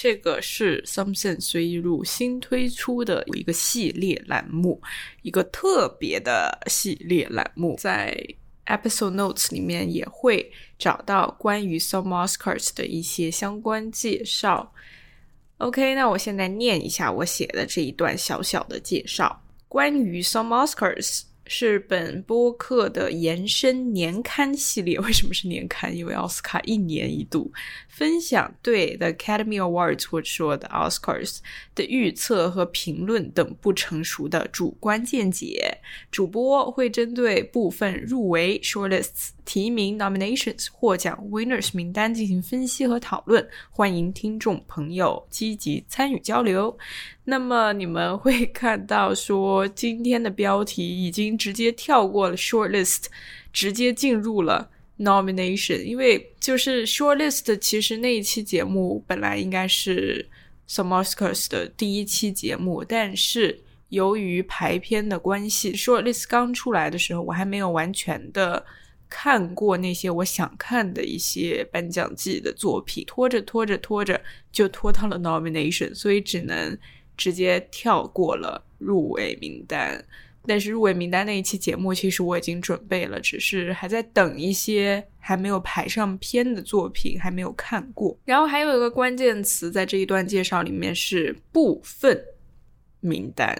这个是 Something 随意录新推出的一个系列栏目，一个特别的系列栏目，在 Episode Notes 里面也会找到关于 Some Oscars 的一些相关介绍。OK，那我现在念一下我写的这一段小小的介绍，关于 Some Oscars。是本播客的延伸年刊系列。为什么是年刊？因为奥斯卡一年一度分享对 The Academy Awards 或者说 The Oscars 的预测和评论等不成熟的主观见解。主播会针对部分入围 shortlists。提名 nominations 获奖 winners 名单进行分析和讨论，欢迎听众朋友积极参与交流。那么你们会 看到说，今天的标题已经直接跳过了 shortlist，直接进入了 nomination。因为就是 shortlist，其实那一期节目本来应该是 So，MOSCARS 的第一期节目，但是由于排片的关系说 list 刚出来的时候，我还没有完全的。看过那些我想看的一些颁奖季的作品，拖着拖着拖着就拖到了 nomination，所以只能直接跳过了入围名单。但是入围名单那一期节目，其实我已经准备了，只是还在等一些还没有排上片的作品，还没有看过。然后还有一个关键词在这一段介绍里面是部分。名单，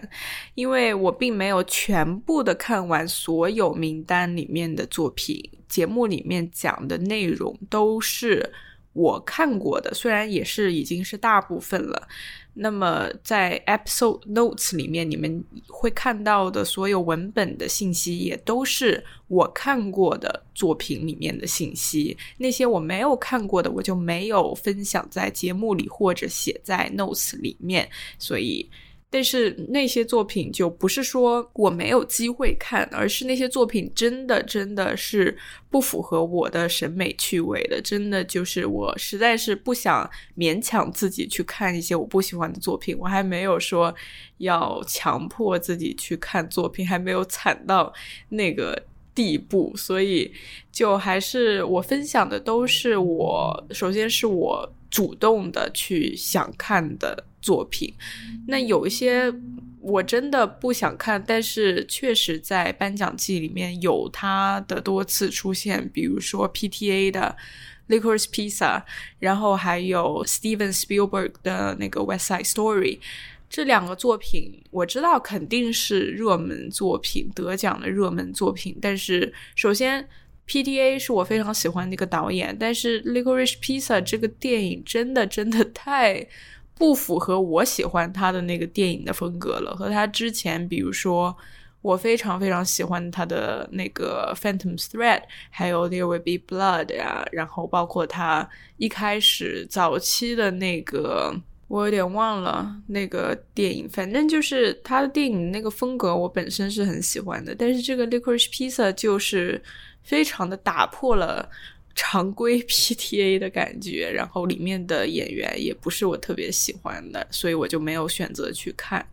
因为我并没有全部的看完所有名单里面的作品，节目里面讲的内容都是我看过的，虽然也是已经是大部分了。那么在 episode notes 里面，你们会看到的所有文本的信息，也都是我看过的作品里面的信息。那些我没有看过的，我就没有分享在节目里或者写在 notes 里面，所以。但是那些作品就不是说我没有机会看，而是那些作品真的真的是不符合我的审美趣味的，真的就是我实在是不想勉强自己去看一些我不喜欢的作品。我还没有说要强迫自己去看作品，还没有惨到那个地步，所以就还是我分享的都是我首先是我主动的去想看的。作品，那有一些我真的不想看，但是确实在颁奖季里面有他的多次出现，比如说 PTA 的《Licorice Pizza》，然后还有 Steven Spielberg 的那个《West Side Story》，这两个作品我知道肯定是热门作品，得奖的热门作品。但是首先 PTA 是我非常喜欢的一个导演，但是《Licorice Pizza》这个电影真的真的太。不符合我喜欢他的那个电影的风格了，和他之前，比如说我非常非常喜欢他的那个《Phantom Thread》，还有《There Will Be Blood》呀，然后包括他一开始早期的那个，我有点忘了那个电影，反正就是他的电影那个风格，我本身是很喜欢的，但是这个《Licorice Pizza》就是非常的打破了。常规 PTA 的感觉，然后里面的演员也不是我特别喜欢的，所以我就没有选择去看。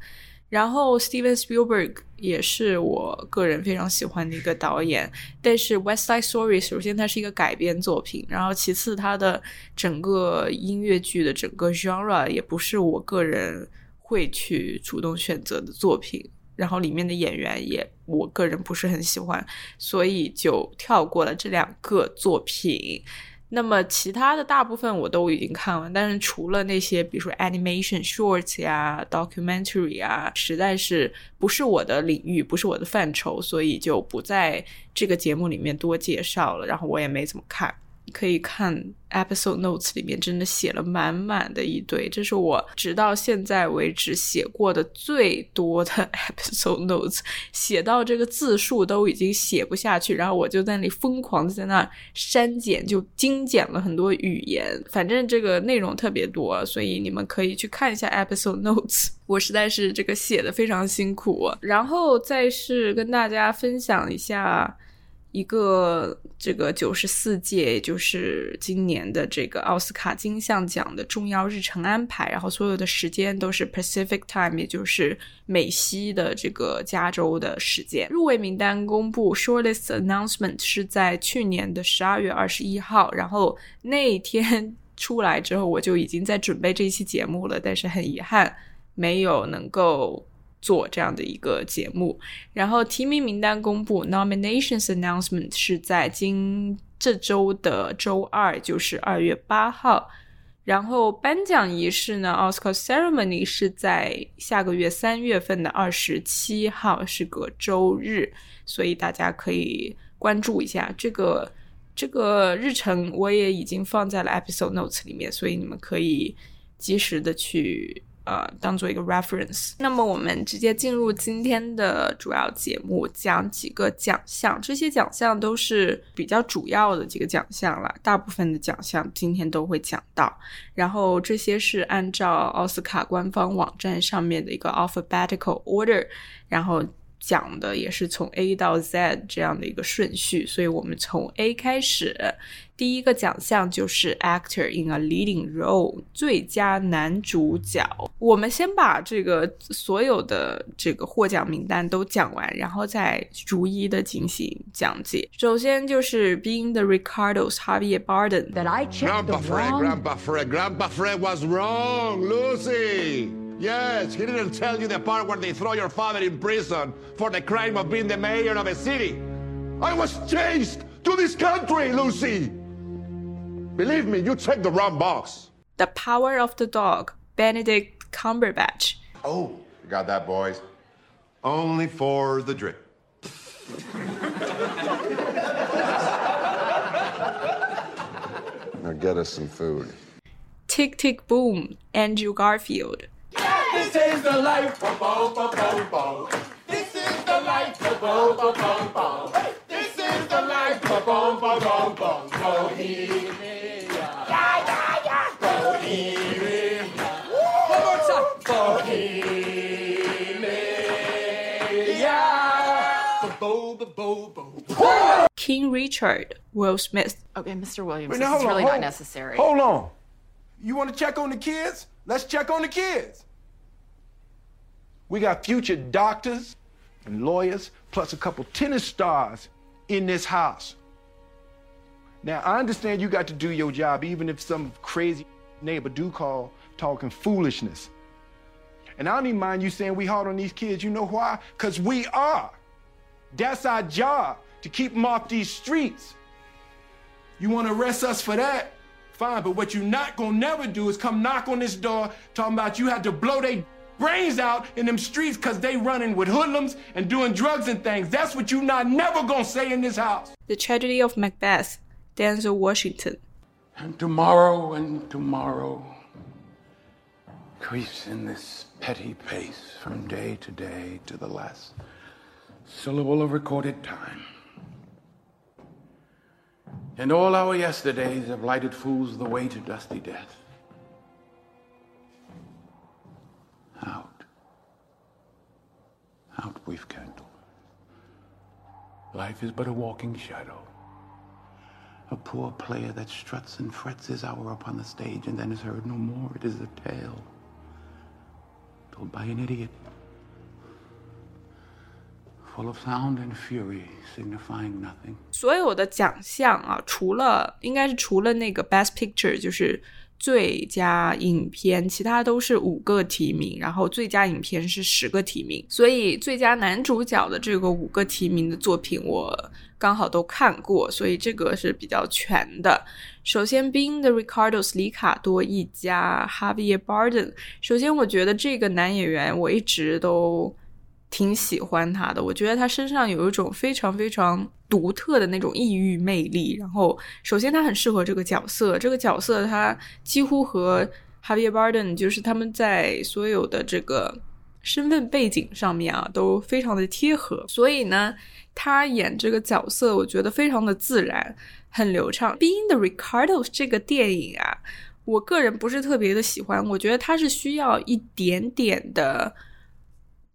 然后 Steven Spielberg 也是我个人非常喜欢的一个导演，但是 West Side Story 首先它是一个改编作品，然后其次它的整个音乐剧的整个 genre 也不是我个人会去主动选择的作品。然后里面的演员也，我个人不是很喜欢，所以就跳过了这两个作品。那么其他的大部分我都已经看完，但是除了那些，比如说 animation shorts 呀、documentary 啊，实在是不是我的领域，不是我的范畴，所以就不在这个节目里面多介绍了。然后我也没怎么看。可以看 episode notes 里面真的写了满满的一堆，这是我直到现在为止写过的最多的 episode notes，写到这个字数都已经写不下去，然后我就在那里疯狂的在那删减，就精简了很多语言，反正这个内容特别多，所以你们可以去看一下 episode notes，我实在是这个写的非常辛苦，然后再是跟大家分享一下。一个这个九十四届，也就是今年的这个奥斯卡金像奖的重要日程安排，然后所有的时间都是 Pacific Time，也就是美西的这个加州的时间。入围名单公布 Shortlist Announcement 是在去年的十二月二十一号，然后那天 出来之后，我就已经在准备这一期节目了，但是很遗憾没有能够做这样的一个节目。然后提名名单公布 （nominations announcement） 是在今这周的周二，就是二月八号。然后颁奖仪式呢，Oscar ceremony 是在下个月三月份的二十七号，是个周日，所以大家可以关注一下这个这个日程，我也已经放在了 episode notes 里面，所以你们可以及时的去。呃，当做一个 reference。那么我们直接进入今天的主要节目，讲几个奖项。这些奖项都是比较主要的几个奖项了，大部分的奖项今天都会讲到。然后这些是按照奥斯卡官方网站上面的一个 alphabetical order，然后。讲的也是从 A 到 Z 这样的一个顺序，所以我们从 A 开始，第一个奖项就是 Actor in a Leading Role 最佳男主角。我们先把这个所有的这个获奖名单都讲完，然后再逐一的进行讲解。首先就是 Being the Ricardos Javier Bardem。That I checked the wrong. Grandpa Fred, Grandpa Fred was wrong, Lucy. Yes, he didn't tell you the part where they throw your father in prison for the crime of being the mayor of a city. I was chased to this country, Lucy. Believe me, you checked the wrong box. The Power of the Dog, Benedict Cumberbatch. Oh, you got that, boys. Only for the drip. now get us some food. Tick Tick Boom, Andrew Garfield. This is the life of Bo Bo Bo Bo. This is the life of Bo Bo Bo Bo. This is the life of Bo Bo Bo Bo. Bohemia. Yeah, King Richard, Will Smith. Okay, Mr. Williams, Wait, this now, is hold on, really hold- not necessary. Hold on. You want to check on the kids? Let's check on the kids. We got future doctors and lawyers, plus a couple tennis stars in this house. Now, I understand you got to do your job, even if some crazy neighbor do call talking foolishness. And I don't even mind you saying we hard on these kids. You know why? Because we are. That's our job, to keep them off these streets. You want to arrest us for that? Fine, but what you not gonna never do is come knock on this door talking about you had to blow their brains out in them streets cause they running with hoodlums and doing drugs and things. That's what you not never gonna say in this house. The Tragedy of Macbeth, Denzel Washington. And tomorrow and tomorrow creeps in this petty pace from day to day to the last syllable of recorded time. And all our yesterdays have lighted fools the way to dusty death. Out. Out, brief candle. Life is but a walking shadow. A poor player that struts and frets his hour upon the stage and then is heard no more. It is a tale told by an idiot, sound and fury signifying nothing. 所有的奖项啊，除了应该是除了那个 Best Picture，就是最佳影片，其他都是五个提名，然后最佳影片是十个提名，所以最佳男主角的这个五个提名的作品，我刚好都看过，所以这个是比较全的。首先，Being the Ricardos 里卡多一家 Javier Bardem，首先我觉得这个男演员我一直都挺喜欢他的，我觉得他身上有一种非常非常独特的那种异域魅力。然后，首先他很适合这个角色，这个角色他几乎和 Javier Bardem 就是他们在所有的这个身份背景上面啊都非常的贴合，所以呢，他演这个角色我觉得非常的自然，很流畅。Being the Ricardo 这个电影啊，我个人不是特别的喜欢，我觉得它是需要一点点的。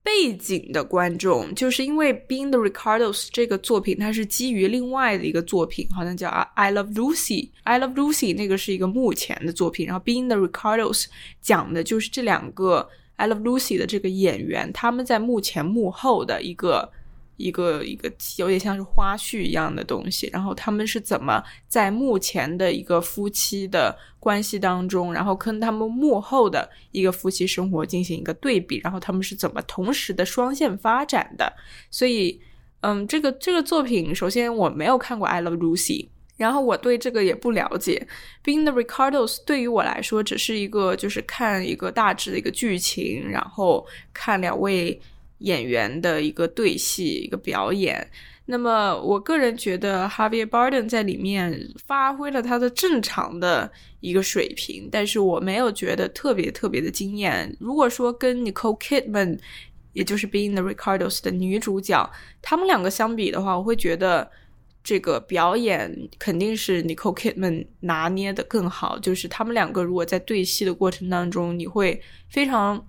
背景的观众，就是因为《Being the Ricardos》这个作品，它是基于另外的一个作品，好像叫《I Love Lucy》。《I Love Lucy》那个是一个幕前的作品，然后《Being the Ricardos》讲的就是这两个《I Love Lucy》的这个演员，他们在幕前幕后的一个一个一个有点像是花絮一样的东西，然后他们是怎么在目前的一个夫妻的关系当中，然后跟他们幕后的一个夫妻生活进行一个对比，然后他们是怎么同时的双线发展的。所以，嗯，这个这个作品，首先我没有看过《I Love Lucy》。然后我对这个也不了解，《Being the Ricardos》对于我来说只是一个就是看一个大致的一个剧情，然后看两位演员的一个对戏一个表演。那么我个人觉得 Javier Bardem 在里面发挥了他的正常的一个水平，但是我没有觉得特别特别的惊艳。如果说跟 Nicole Kidman，也就是《Being the Ricardos》的女主角，他们两个相比的话，我会觉得。这个表演肯定是 Nicole Kidman 拿捏的更好，就是他们两个如果在对戏的过程当中，你会非常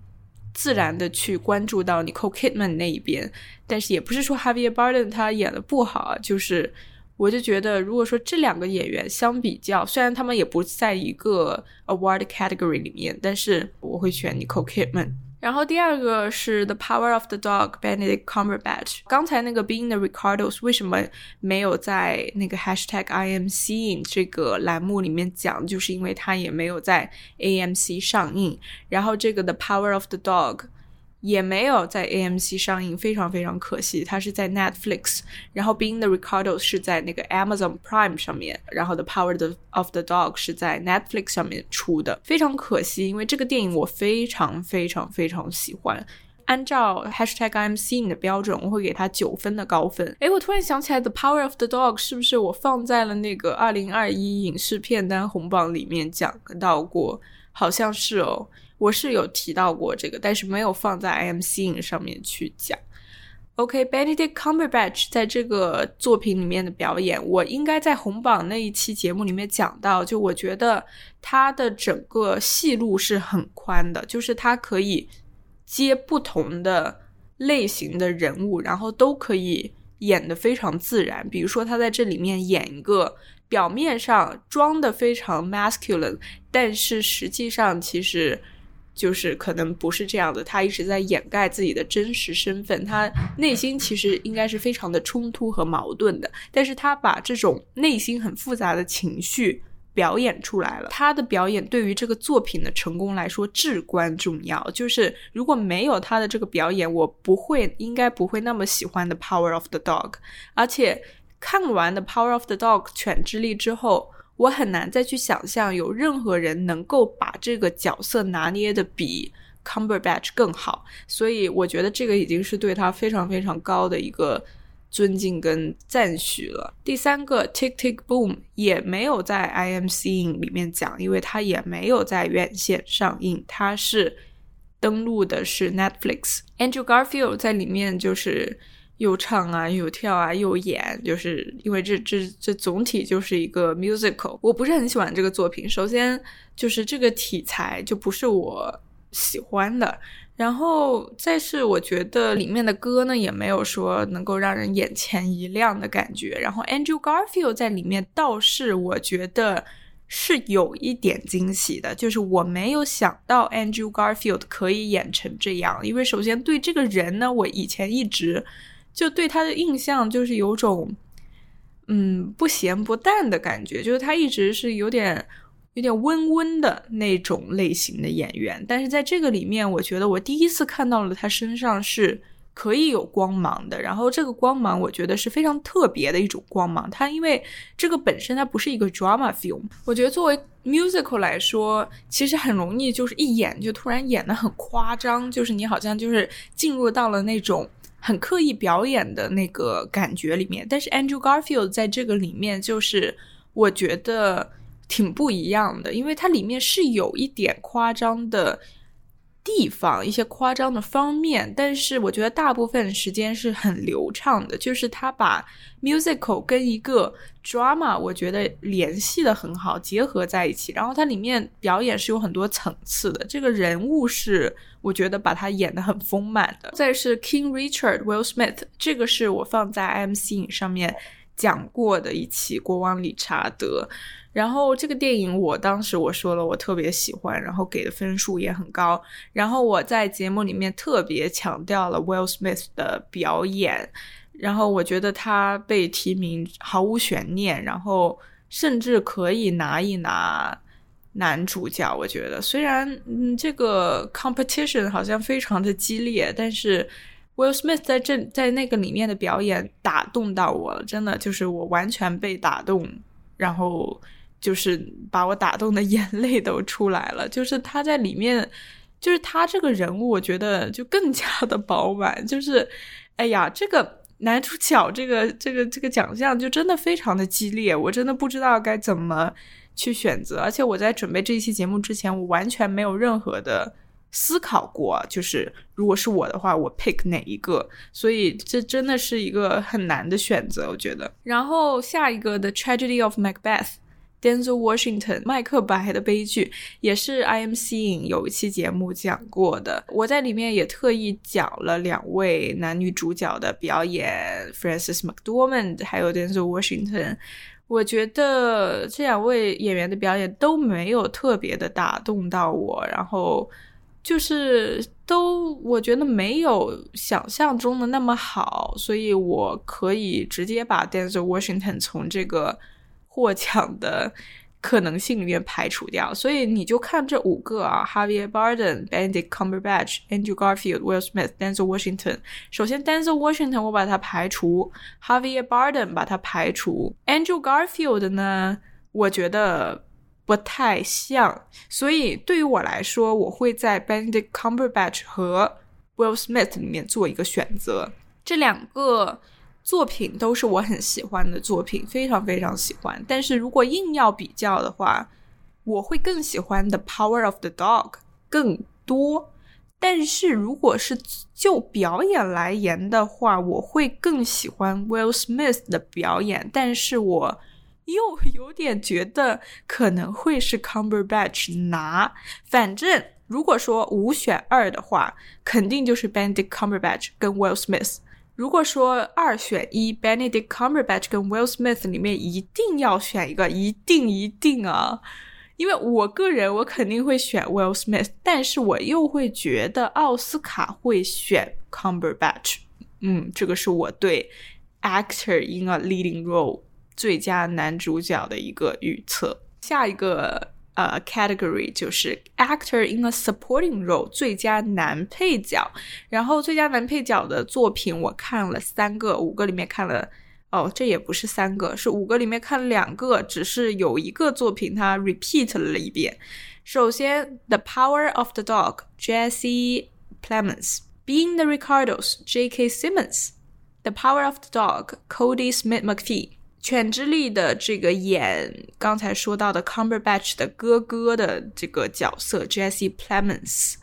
自然的去关注到 Nicole Kidman 那一边。但是也不是说 h a v i e r Barden 他演的不好，就是我就觉得，如果说这两个演员相比较，虽然他们也不在一个 award category 里面，但是我会选 Nicole Kidman。然后第二个是《The Power of the Dog》，Benedict Cumberbatch。刚才那个《Being the Ricardos》为什么没有在那个 Hashtag I am seeing 这个栏目里面讲？就是因为它也没有在 AMC 上映。然后这个《The Power of the Dog》。也没有在 AMC 上映，非常非常可惜。它是在 Netflix，然后《Being the Ricardo》是在那个 Amazon Prime 上面，然后《The Power of the Dog》是在 Netflix 上面出的，非常可惜。因为这个电影我非常非常非常喜欢。按照 Hashtag IMC 的标准，我会给它九分的高分。诶，我突然想起来，《The Power of the Dog》是不是我放在了那个二零二一影视片单红榜里面讲到过？好像是哦。我是有提到过这个，但是没有放在 I Am Seeing 上面去讲。OK，Benedict Cumberbatch 在这个作品里面的表演，我应该在红榜那一期节目里面讲到。就我觉得他的整个戏路是很宽的，就是他可以接不同的类型的人物，然后都可以演得非常自然。比如说他在这里面演一个表面上装的非常 masculine，但是实际上其实。就是可能不是这样的，他一直在掩盖自己的真实身份，他内心其实应该是非常的冲突和矛盾的，但是他把这种内心很复杂的情绪表演出来了。他的表演对于这个作品的成功来说至关重要。就是如果没有他的这个表演，我不会应该不会那么喜欢的《Power of the Dog》，而且看完的《Power of the Dog》犬之力之后。我很难再去想象有任何人能够把这个角色拿捏的比 Cumberbatch 更好，所以我觉得这个已经是对他非常非常高的一个尊敬跟赞许了。第三个 Tick Tick Boom 也没有在 IMC 里面讲，因为它也没有在院线上映，它是登录的是 Netflix。Andrew Garfield 在里面就是。又唱啊，又跳啊，又演，就是因为这这这总体就是一个 musical。我不是很喜欢这个作品，首先就是这个题材就不是我喜欢的，然后再是我觉得里面的歌呢也没有说能够让人眼前一亮的感觉。然后 Andrew Garfield 在里面倒是我觉得是有一点惊喜的，就是我没有想到 Andrew Garfield 可以演成这样，因为首先对这个人呢，我以前一直。就对他的印象就是有种，嗯，不咸不淡的感觉，就是他一直是有点有点温温的那种类型的演员。但是在这个里面，我觉得我第一次看到了他身上是可以有光芒的。然后这个光芒，我觉得是非常特别的一种光芒。他因为这个本身它不是一个 drama film，我觉得作为 musical 来说，其实很容易就是一演就突然演的很夸张，就是你好像就是进入到了那种。很刻意表演的那个感觉里面，但是 Andrew Garfield 在这个里面就是我觉得挺不一样的，因为它里面是有一点夸张的。地方一些夸张的方面，但是我觉得大部分时间是很流畅的，就是他把 musical 跟一个 drama 我觉得联系的很好，结合在一起。然后它里面表演是有很多层次的，这个人物是我觉得把他演的很丰满的。再是 King Richard Will Smith，这个是我放在 MC 上面讲过的一期国王理查德。然后这个电影，我当时我说了，我特别喜欢，然后给的分数也很高。然后我在节目里面特别强调了 Will Smith 的表演，然后我觉得他被提名毫无悬念，然后甚至可以拿一拿男主角。我觉得虽然嗯这个 competition 好像非常的激烈，但是 Will Smith 在这在那个里面的表演打动到我了，真的就是我完全被打动，然后就是把我打动的 眼泪都出来了。就是他在里面，就是他这个人物，我觉得就更加的饱满。就是哎呀，这个。男主角这个这个这个奖项就真的非常的激烈，我真的不知道该怎么去选择。而且我在准备这一期节目之前，我完全没有任何的思考过，就是如果是我的话，我 pick 哪一个。所以这真的是一个很难的选择，我觉得。然后下一个的 Tragedy of Macbeth。Denzel Washington 麦克白的悲剧也是 I M seeing 有一期节目讲过的，我在里面也特意讲了两位男女主角的表演，Francis McDormand 还有 Denzel Washington。我觉得这两位演员的表演都没有特别的打动到我，然后就是都我觉得没有想象中的那么好，所以我可以直接把 Denzel Washington 从这个。获奖的可能性里面排除掉，所以你就看这五个啊：Javier Bardem、Benedict Cumberbatch、Andrew Garfield、Will Smith、Denzel Washington。首先，Denzel Washington 我把它排除，Javier Bardem 把它排除，Andrew Garfield 呢，我觉得不太像，所以对于我来说，我会在 Benedict Cumberbatch 和 Will Smith 里面做一个选择，这两个。作品都是我很喜欢的作品，非常非常喜欢。但是如果硬要比较的话，我会更喜欢《The Power of the Dog》更多。但是如果是就表演来言的话，我会更喜欢 Will Smith 的表演。但是我又 有点觉得可能会是 Cumberbatch 拿。反正如果说五选二的话，肯定就是 Benedict Cumberbatch 跟 Will Smith。如果说二选一，Benedict Cumberbatch 跟 Will Smith 里面一定要选一个，一定一定啊！因为我个人我肯定会选 Will Smith，但是我又会觉得奥斯卡会选 Cumberbatch。嗯，这个是我对 Actor in a Leading Role 最佳男主角的一个预测。下一个。呃，category 就是 actor in a supporting role 最佳男配角。然后最佳男配角的作品我看了三个，五个里面看了，哦，这也不是三个，是五个里面看了两个，只是有一个作品它 repeat 了一遍。首先，The Power of the Dog，Jesse Plemons，Being the Ricardos，J.K. Simmons，The Power of the Dog，Cody Smith McPhee。 犬之力的这个演刚才说到的 Cumberbatch 的哥哥的这个角色 Jesse Plemons，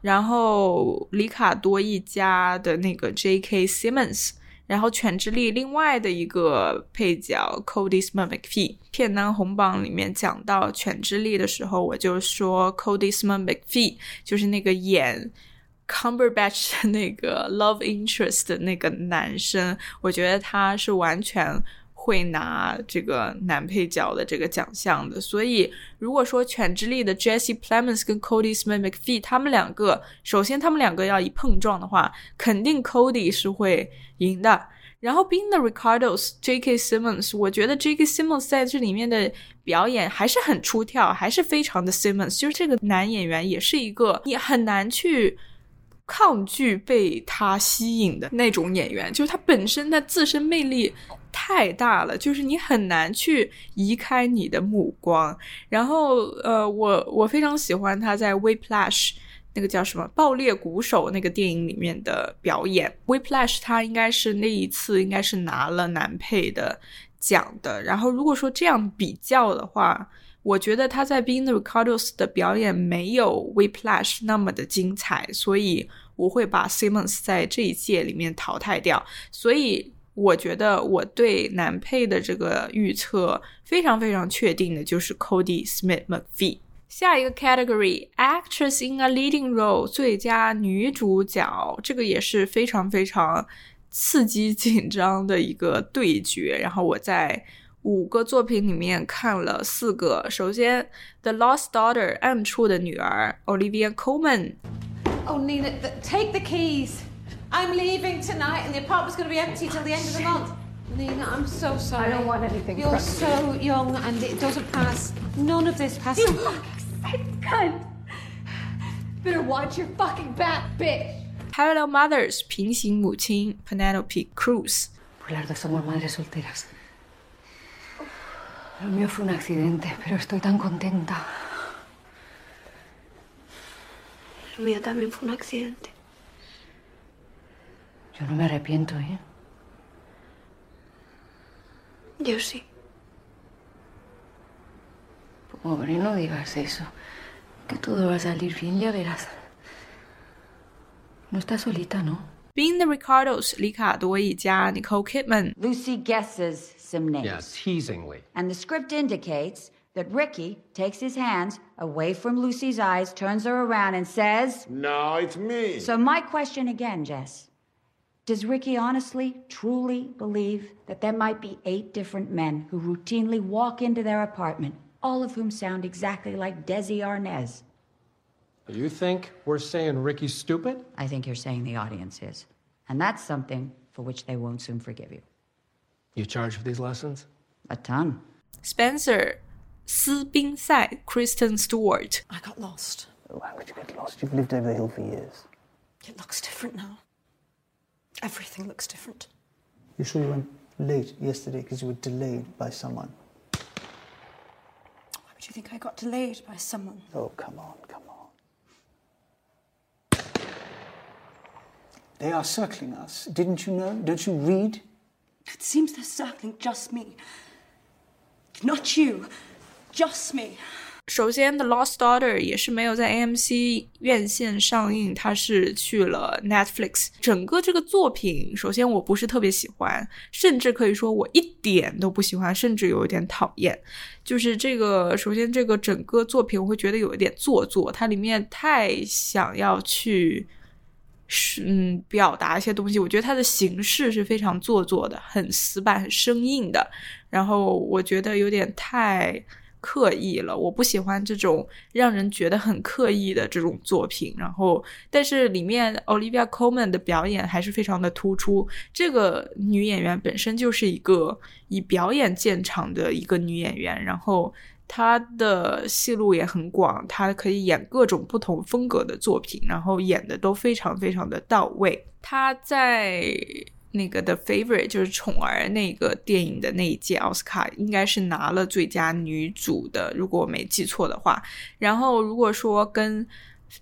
然后里卡多一家的那个 J.K. Simmons，然后犬之力另外的一个配角 Cody Smith McPhee。片单红榜里面讲到犬之力的时候，我就说 Cody Smith McPhee 就是那个演 Cumberbatch 的那个 Love Interest 的那个男生，我觉得他是完全。会拿这个男配角的这个奖项的，所以如果说《犬之力》的 Jesse Plemons 跟 Cody Smith McPhee 他们两个，首先他们两个要一碰撞的话，肯定 Cody 是会赢的。然后 Being the Ricardos J.K. Simmons，我觉得 J.K. Simmons 在这里面的表演还是很出挑，还是非常的 Simmons，就是这个男演员也是一个你很难去抗拒被他吸引的那种演员，就是他本身他自身魅力。太大了，就是你很难去移开你的目光。然后，呃，我我非常喜欢他在《Whiplash》那个叫什么《爆裂鼓手》那个电影里面的表演。《Whiplash》他应该是那一次应该是拿了男配的奖的。然后，如果说这样比较的话，我觉得他在《Being the Ricardos》的表演没有《Whiplash》那么的精彩，所以我会把 Simmons 在这一届里面淘汰掉。所以。我觉得我对男配的这个预测非常非常确定的，就是 Cody Smith McPhee。下一个 category，actress in a leading role，最佳女主角，这个也是非常非常刺激紧张的一个对决。然后我在五个作品里面看了四个。首先，《The Lost Daughter》暗处的女儿，Olivia Colman。Oh, Nina, take the keys. I'm leaving tonight, and the apartment's going to be empty till the end of the month. Lena, I'm so sorry. I don't want anything You're from so young, and it doesn't pass. None of this passes. You fucking cunt! Better watch your fucking back, bitch! Parallel Mothers 平行母亲 Penelope Cruz。 Pues las dos somos madres solteras. Lo mío fue un accidente, pero estoy tan contenta. El mío también fue un accidente. Yo no me arrepiento, ¿eh? Yo sí. Pobre, no digas eso. Que todo va a salir bien, ya verás. No estás solita, ¿no? 《Being the Ricardos》里卡多一家 Nicole Kidman Lucy guesses some names. Yeah, teasingly. And the script indicates that Ricky takes his hands away from Lucy's eyes, turns her around, and says, No, it's me. So, my question again, Jess. Does Ricky honestly, truly believe that there might be eight different men who routinely walk into their apartment, all of whom sound exactly like Desi Arnaz? You think we're saying Ricky's stupid? I think you're saying the audience is. And that's something for which they won't soon forgive you. You charge for these lessons? A ton. Spencer 斯宾塞 Kristen Stewart I got lost. How could you get lost? You've lived over the hill for years. It looks different now. Everything looks different. You sure you went late yesterday because you were delayed by someone? Why would you think I got delayed by someone? Oh, come on, come on. They are circling us. Didn't you know? Don't you read? It seems they're circling just me. Not you, just me. 首先，《The Lost Daughter》也是没有在 AMC 院线上映，它是去了 Netflix。整个这个作品，首先我不是特别喜欢，甚至可以说我一点都不喜欢，甚至有一点讨厌。就是这个，首先这个整个作品我会觉得有一点做作，它里面太想要去。是嗯，表达一些东西，我觉得它的形式是非常做作的，很死板、很生硬的。然后我觉得有点太刻意了，我不喜欢这种让人觉得很刻意的这种作品。然后，但是里面 Olivia Colman 的表演还是非常的突出。这个女演员本身就是一个以表演见长的一个女演员，然后。她的戏路也很广，她可以演各种不同风格的作品，然后演的都非常非常的到位。她在那个《The Favorite》就是《宠儿》那个电影的那一届奥斯卡，应该是拿了最佳女主的，如果我没记错的话。然后如果说跟《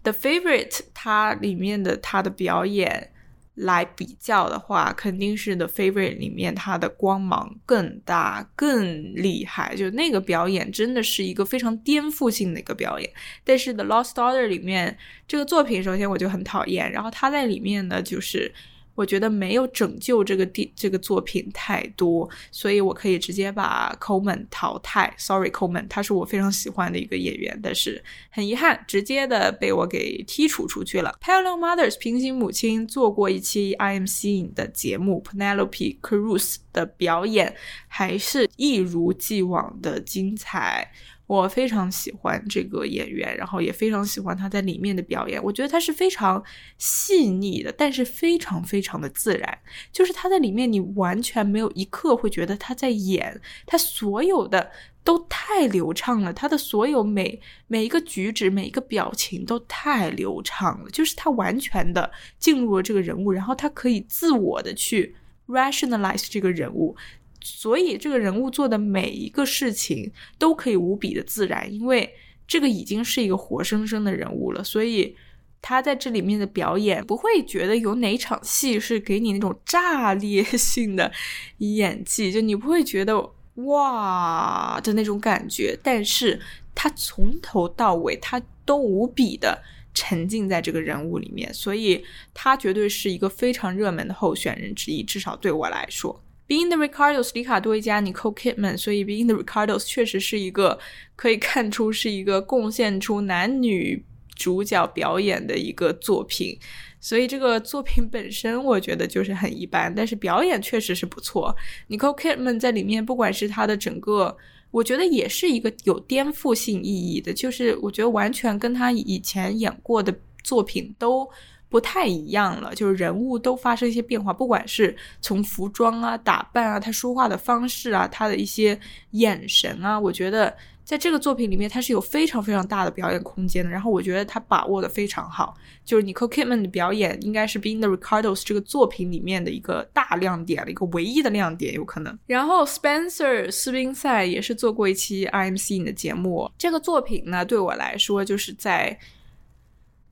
The Favorite》它里面的她的表演。来比较的话，肯定是《The Favorite》里面它的光芒更大、更厉害。就那个表演真的是一个非常颠覆性的一个表演。但是《The Lost Daughter》里面这个作品，首先我就很讨厌。然后它在里面呢，就是我觉得没有拯救这个地这个作品太多，所以我可以直接把 Coleman 淘汰。Sorry，Coleman，他是我非常喜欢的一个演员，但是很遗憾，直接的被我给剔除出去了。Parallel Mothers 平行母亲做过一期 IMC 的节目，Penelope Cruz 的表演还是一如既往的精彩。我非常喜欢这个演员，然后也非常喜欢他在里面的表演。我觉得他是非常细腻的，但是非常非常的自然。就是他在里面，你完全没有一刻会觉得他在演，他所有的都太流畅了。他的所有每每一个举止、每一个表情都太流畅了。就是他完全的进入了这个人物，然后他可以自我的去 rationalize 这个人物。所以这个人物做的每一个事情都可以无比的自然，因为这个已经是一个活生生的人物了，所以他在这里面的表演不会觉得有哪场戏是给你那种炸裂性的演技，就你不会觉得哇的那种感觉，但是他从头到尾他都无比的沉浸在这个人物里面，所以他绝对是一个非常热门的候选人之一，至少对我来说。Being the Ricardos，里卡多一家，Nicole Kidman，所以 Being the Ricardos 确实是一个可以看出是一个贡献出男女主角表演的一个作品。所以这个作品本身我觉得就是很一般，但是表演确实是不错。Nicole Kidman 在里面，不管是他的整个，我觉得也是一个有颠覆性意义的，就是我觉得完全跟他以前演过的作品都。不太一样了，就是人物都发生一些变化，不管是从服装啊、打扮啊、他说话的方式啊、他的一些眼神啊，我觉得。在这个作品里面，他是有非常非常大的表演空间的。然后我觉得他把握的非常好，就是 Nicole Kidman 的表演应该是《Being the Ricardos》这个作品里面的一个大亮点了，一个唯一的亮点有可能。然后 Spencer 斯宾塞也是做过一期 IMC 的节目，这个作品呢对我来说就是在。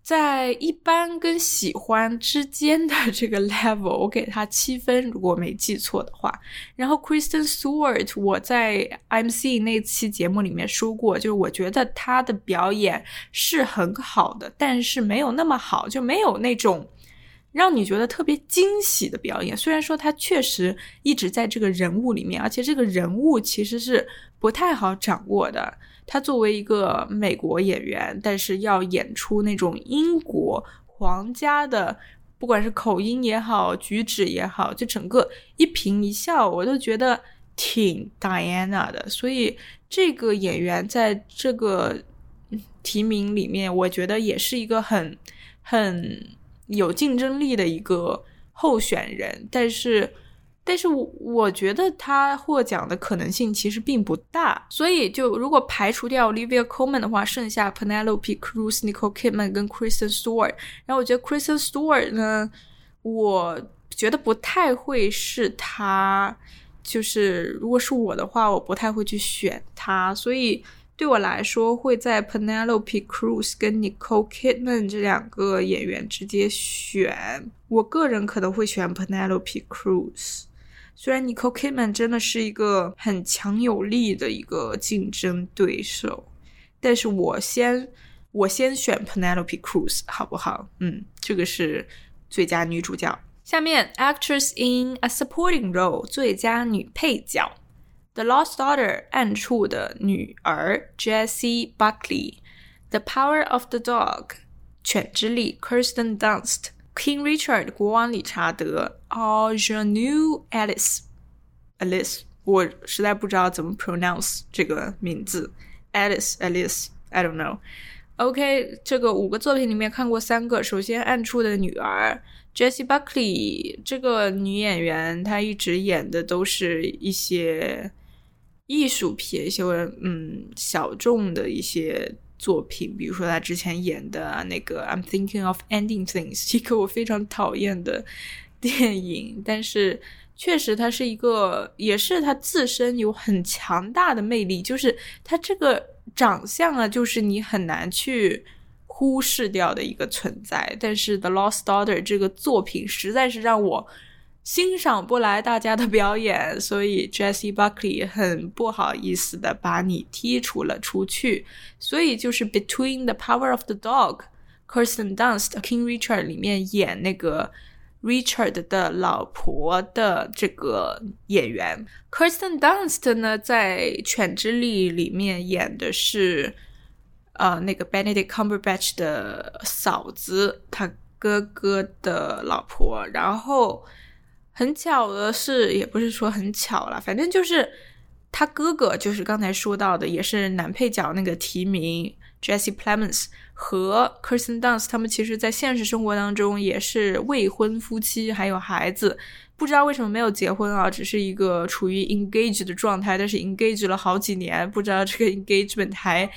在一般跟喜欢之间的这个 level，我给他七分，如果没记错的话。然后 Kristen Stewart，我在 MC 那期节目里面说过，就是我觉得他的表演是很好的，但是没有那么好，就没有那种让你觉得特别惊喜的表演。虽然说他确实一直在这个人物里面，而且这个人物其实是不太好掌握的。他作为一个美国演员，但是要演出那种英国皇家的，不管是口音也好，举止也好，就整个一颦一笑，我都觉得挺 Diana 的。所以这个演员在这个提名里面，我觉得也是一个很很有竞争力的一个候选人，但是。但是我我觉得他获奖的可能性其实并不大，所以就如果排除掉 Olivia Colman 的话，剩下 Penelope Cruz、Nicole Kidman 跟 Kristen Stewart。然后我觉得 Kristen Stewart 呢，我觉得不太会是他，就是如果是我的话，我不太会去选他。所以对我来说，会在 Penelope Cruz 跟 Nicole Kidman 这两个演员直接选。我个人可能会选 Penelope Cruz。虽然 Nicole Kidman 真的是一个很强有力的一个竞争对手，但是我先我先选 Penelope Cruz 好不好？嗯，这个是最佳女主角。下面 Actress in a Supporting Role 最佳女配角，《The Lost Daughter》暗处的女儿 Jessie Buckley，《The Power of the Dog》犬之力 Kirsten Dunst。 King Richard 国王理查德，Agenue Alice，Alice，我实在不知道怎么 pronounce 这个名字，Alice，Alice，I don't know。OK，这个五个作品里面看过三个。首先，《暗处的女儿》Jessie Buckley 这个女演员，她一直演的都是一些艺术片，一些嗯小众的一些。作品，比如说他之前演的那个《I'm Thinking of Ending Things》，一个我非常讨厌的电影，但是确实他是一个，也是他自身有很强大的魅力，就是他这个长相啊，就是你很难去忽视掉的一个存在。但是《The Lost Daughter》这个作品实在是让我。欣赏不来大家的表演，所以 Jessie Buckley 很不好意思的把你踢出了出去。所以就是 Between the Power of the Dog，Kirsten Dunst King Richard 里面演那个 Richard 的老婆的这个演员，Kirsten Dunst 呢在《犬之力》里面演的是呃那个 Benedict Cumberbatch 的嫂子，他哥哥的老婆，然后。很巧的是，也不是说很巧了，反正就是他哥哥，就是刚才说到的，也是男配角那个提名 Jesse Plemons 和 Kirsten Dunst，他们其实在现实生活当中也是未婚夫妻，还有孩子，不知道为什么没有结婚啊，只是一个处于 engage 的状态，但是 engage 了好几年，不知道这个 engagement 还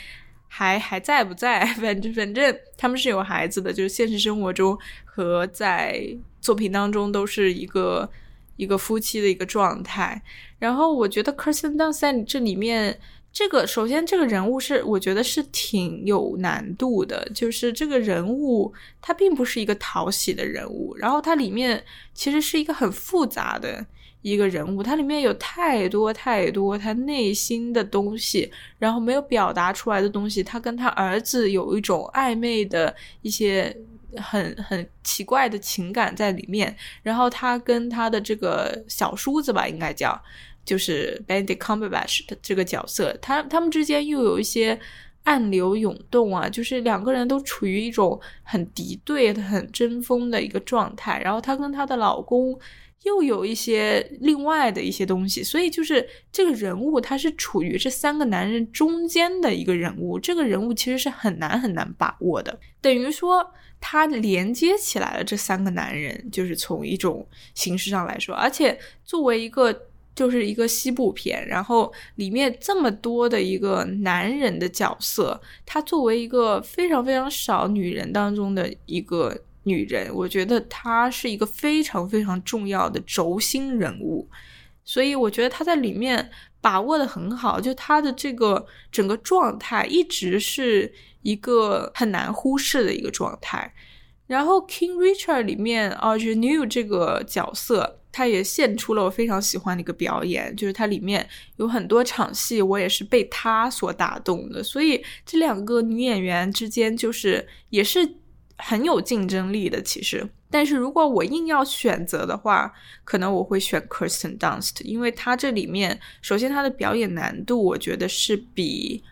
还还在不在，反正反正他们是有孩子的，就是现实生活中和在。作品当中都是一个一个夫妻的一个状态，然后我觉得 Kirsten Dunst 在这里面，这个首先这个人物是我觉得是挺有难度的，就是这个人物他并不是一个讨喜的人物，然后它里面其实是一个很复杂的一个人物，他里面有太多太多他内心的东西，然后没有表达出来的东西，他跟他儿子有一种暧昧的一些。很很奇怪的情感在里面，然后他跟他的这个小叔子吧，应该叫，就是 Benedict Cumberbatch 的这个角色，他他们之间又有一些暗流涌动啊，就是两个人都处于一种很敌对、很争锋的一个状态。然后她跟她的老公又有一些另外的一些东西，所以就是这个人物他是处于这三个男人中间的一个人物，这个人物其实是很难很难把握的，等于说他连接起来了这三个男人，就是从一种形式上来说，而且作为一个就是一个西部片，然后里面这么多的一个男人的角色，他作为一个非常非常少女人当中的一个。女人，我觉得她是一个非常非常重要的轴心人物，所以我觉得她在里面把握的很好，就她的这个整个状态一直是一个很难忽视的一个状态。然后《King Richard》里面 Audrey New 这个角色，他也献出了我非常喜欢的一个表演，就是它里面有很多场戏，我也是被他所打动的。所以这两个女演员之间，就是也是。很有竞争力的，其实，但是如果我硬要选择的话，可能我会选 Kirsten Dunst，因为它这里面，首先它的表演难度，我觉得是比。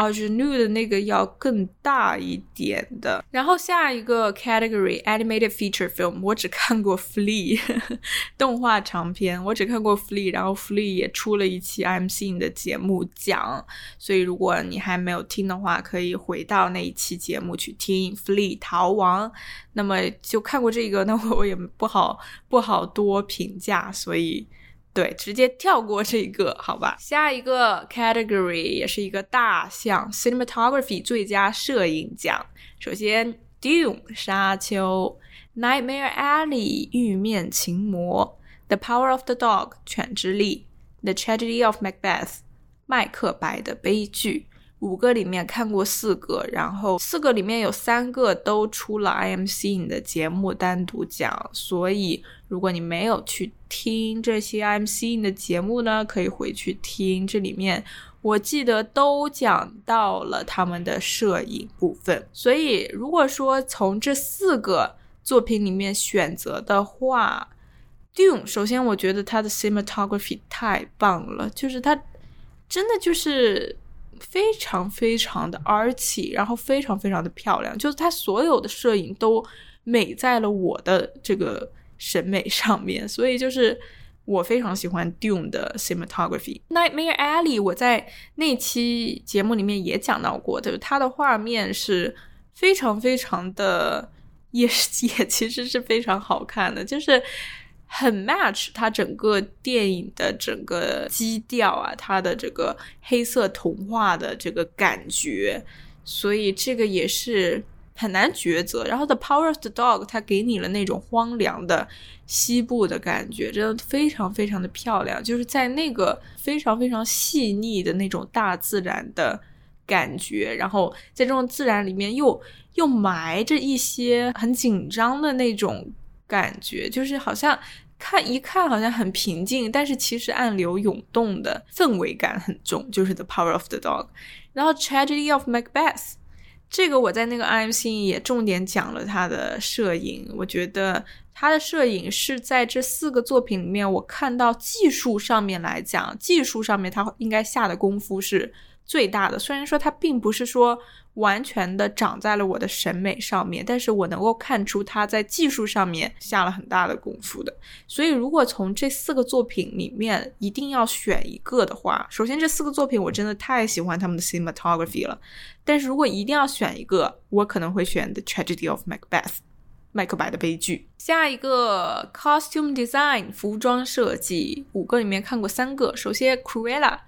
A j n u 的那个要更大一点的，然后下一个 category animated feature film，我只看过 Flea 动画长片，我只看过 Flea，然后 Flea 也出了一期 I'm Seeing 的节目讲，所以如果你还没有听的话，可以回到那一期节目去听 Flea 逃亡。那么就看过这个，那我也不好不好多评价，所以。对，直接跳过这个，好吧。下一个 category 也是一个大项，cinematography 最佳摄影奖。首先，Dune 沙丘，Nightmare Alley 玉面情魔，The Power of the Dog 犬之力，The Tragedy of Macbeth 麦克白的悲剧。五个里面看过四个，然后四个里面有三个都出了 IMC 的节目单独讲，所以如果你没有去听这些 IMC 的节目呢，可以回去听。这里面我记得都讲到了他们的摄影部分，所以如果说从这四个作品里面选择的话，Dune 首先我觉得它的 cinematography 太棒了，就是它真的就是。非常非常的 arty，然后非常非常的漂亮，就是它所有的摄影都美在了我的这个审美上面，所以就是我非常喜欢 Dune 的 cinematography。Nightmare Alley 我在那期节目里面也讲到过，就是它的画面是非常非常的，也是也其实是非常好看的，就是。很 match 它整个电影的整个基调啊，它的这个黑色童话的这个感觉，所以这个也是很难抉择。然后 The Power of the Dog 它给你了那种荒凉的西部的感觉，真的非常非常的漂亮，就是在那个非常非常细腻的那种大自然的感觉，然后在这种自然里面又又埋着一些很紧张的那种。感觉就是好像看一看好像很平静，但是其实暗流涌动的氛围感很重，就是 The Power of the Dog。然后 Tragedy of Macbeth 这个我在那个 IMC 也重点讲了他的摄影，我觉得他的摄影是在这四个作品里面，我看到技术上面来讲，技术上面他应该下的功夫是最大的。虽然说它并不是说。完全的长在了我的审美上面，但是我能够看出他在技术上面下了很大的功夫的。所以，如果从这四个作品里面一定要选一个的话，首先这四个作品我真的太喜欢他们的 cinematography 了。但是如果一定要选一个，我可能会选 The Tragedy of Macbeth，麦克白的悲剧。下一个 costume design 服装设计，五个里面看过三个。首先 Cruella。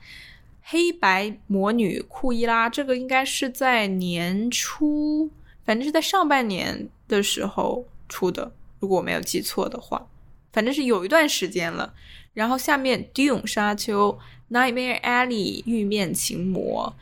黑白魔女库伊拉，这个应该是在年初，反正是在上半年的时候出的，如果我没有记错的话，反正是有一段时间了。然后下面 Dune 沙丘，Nightmare Alley 玉面情魔。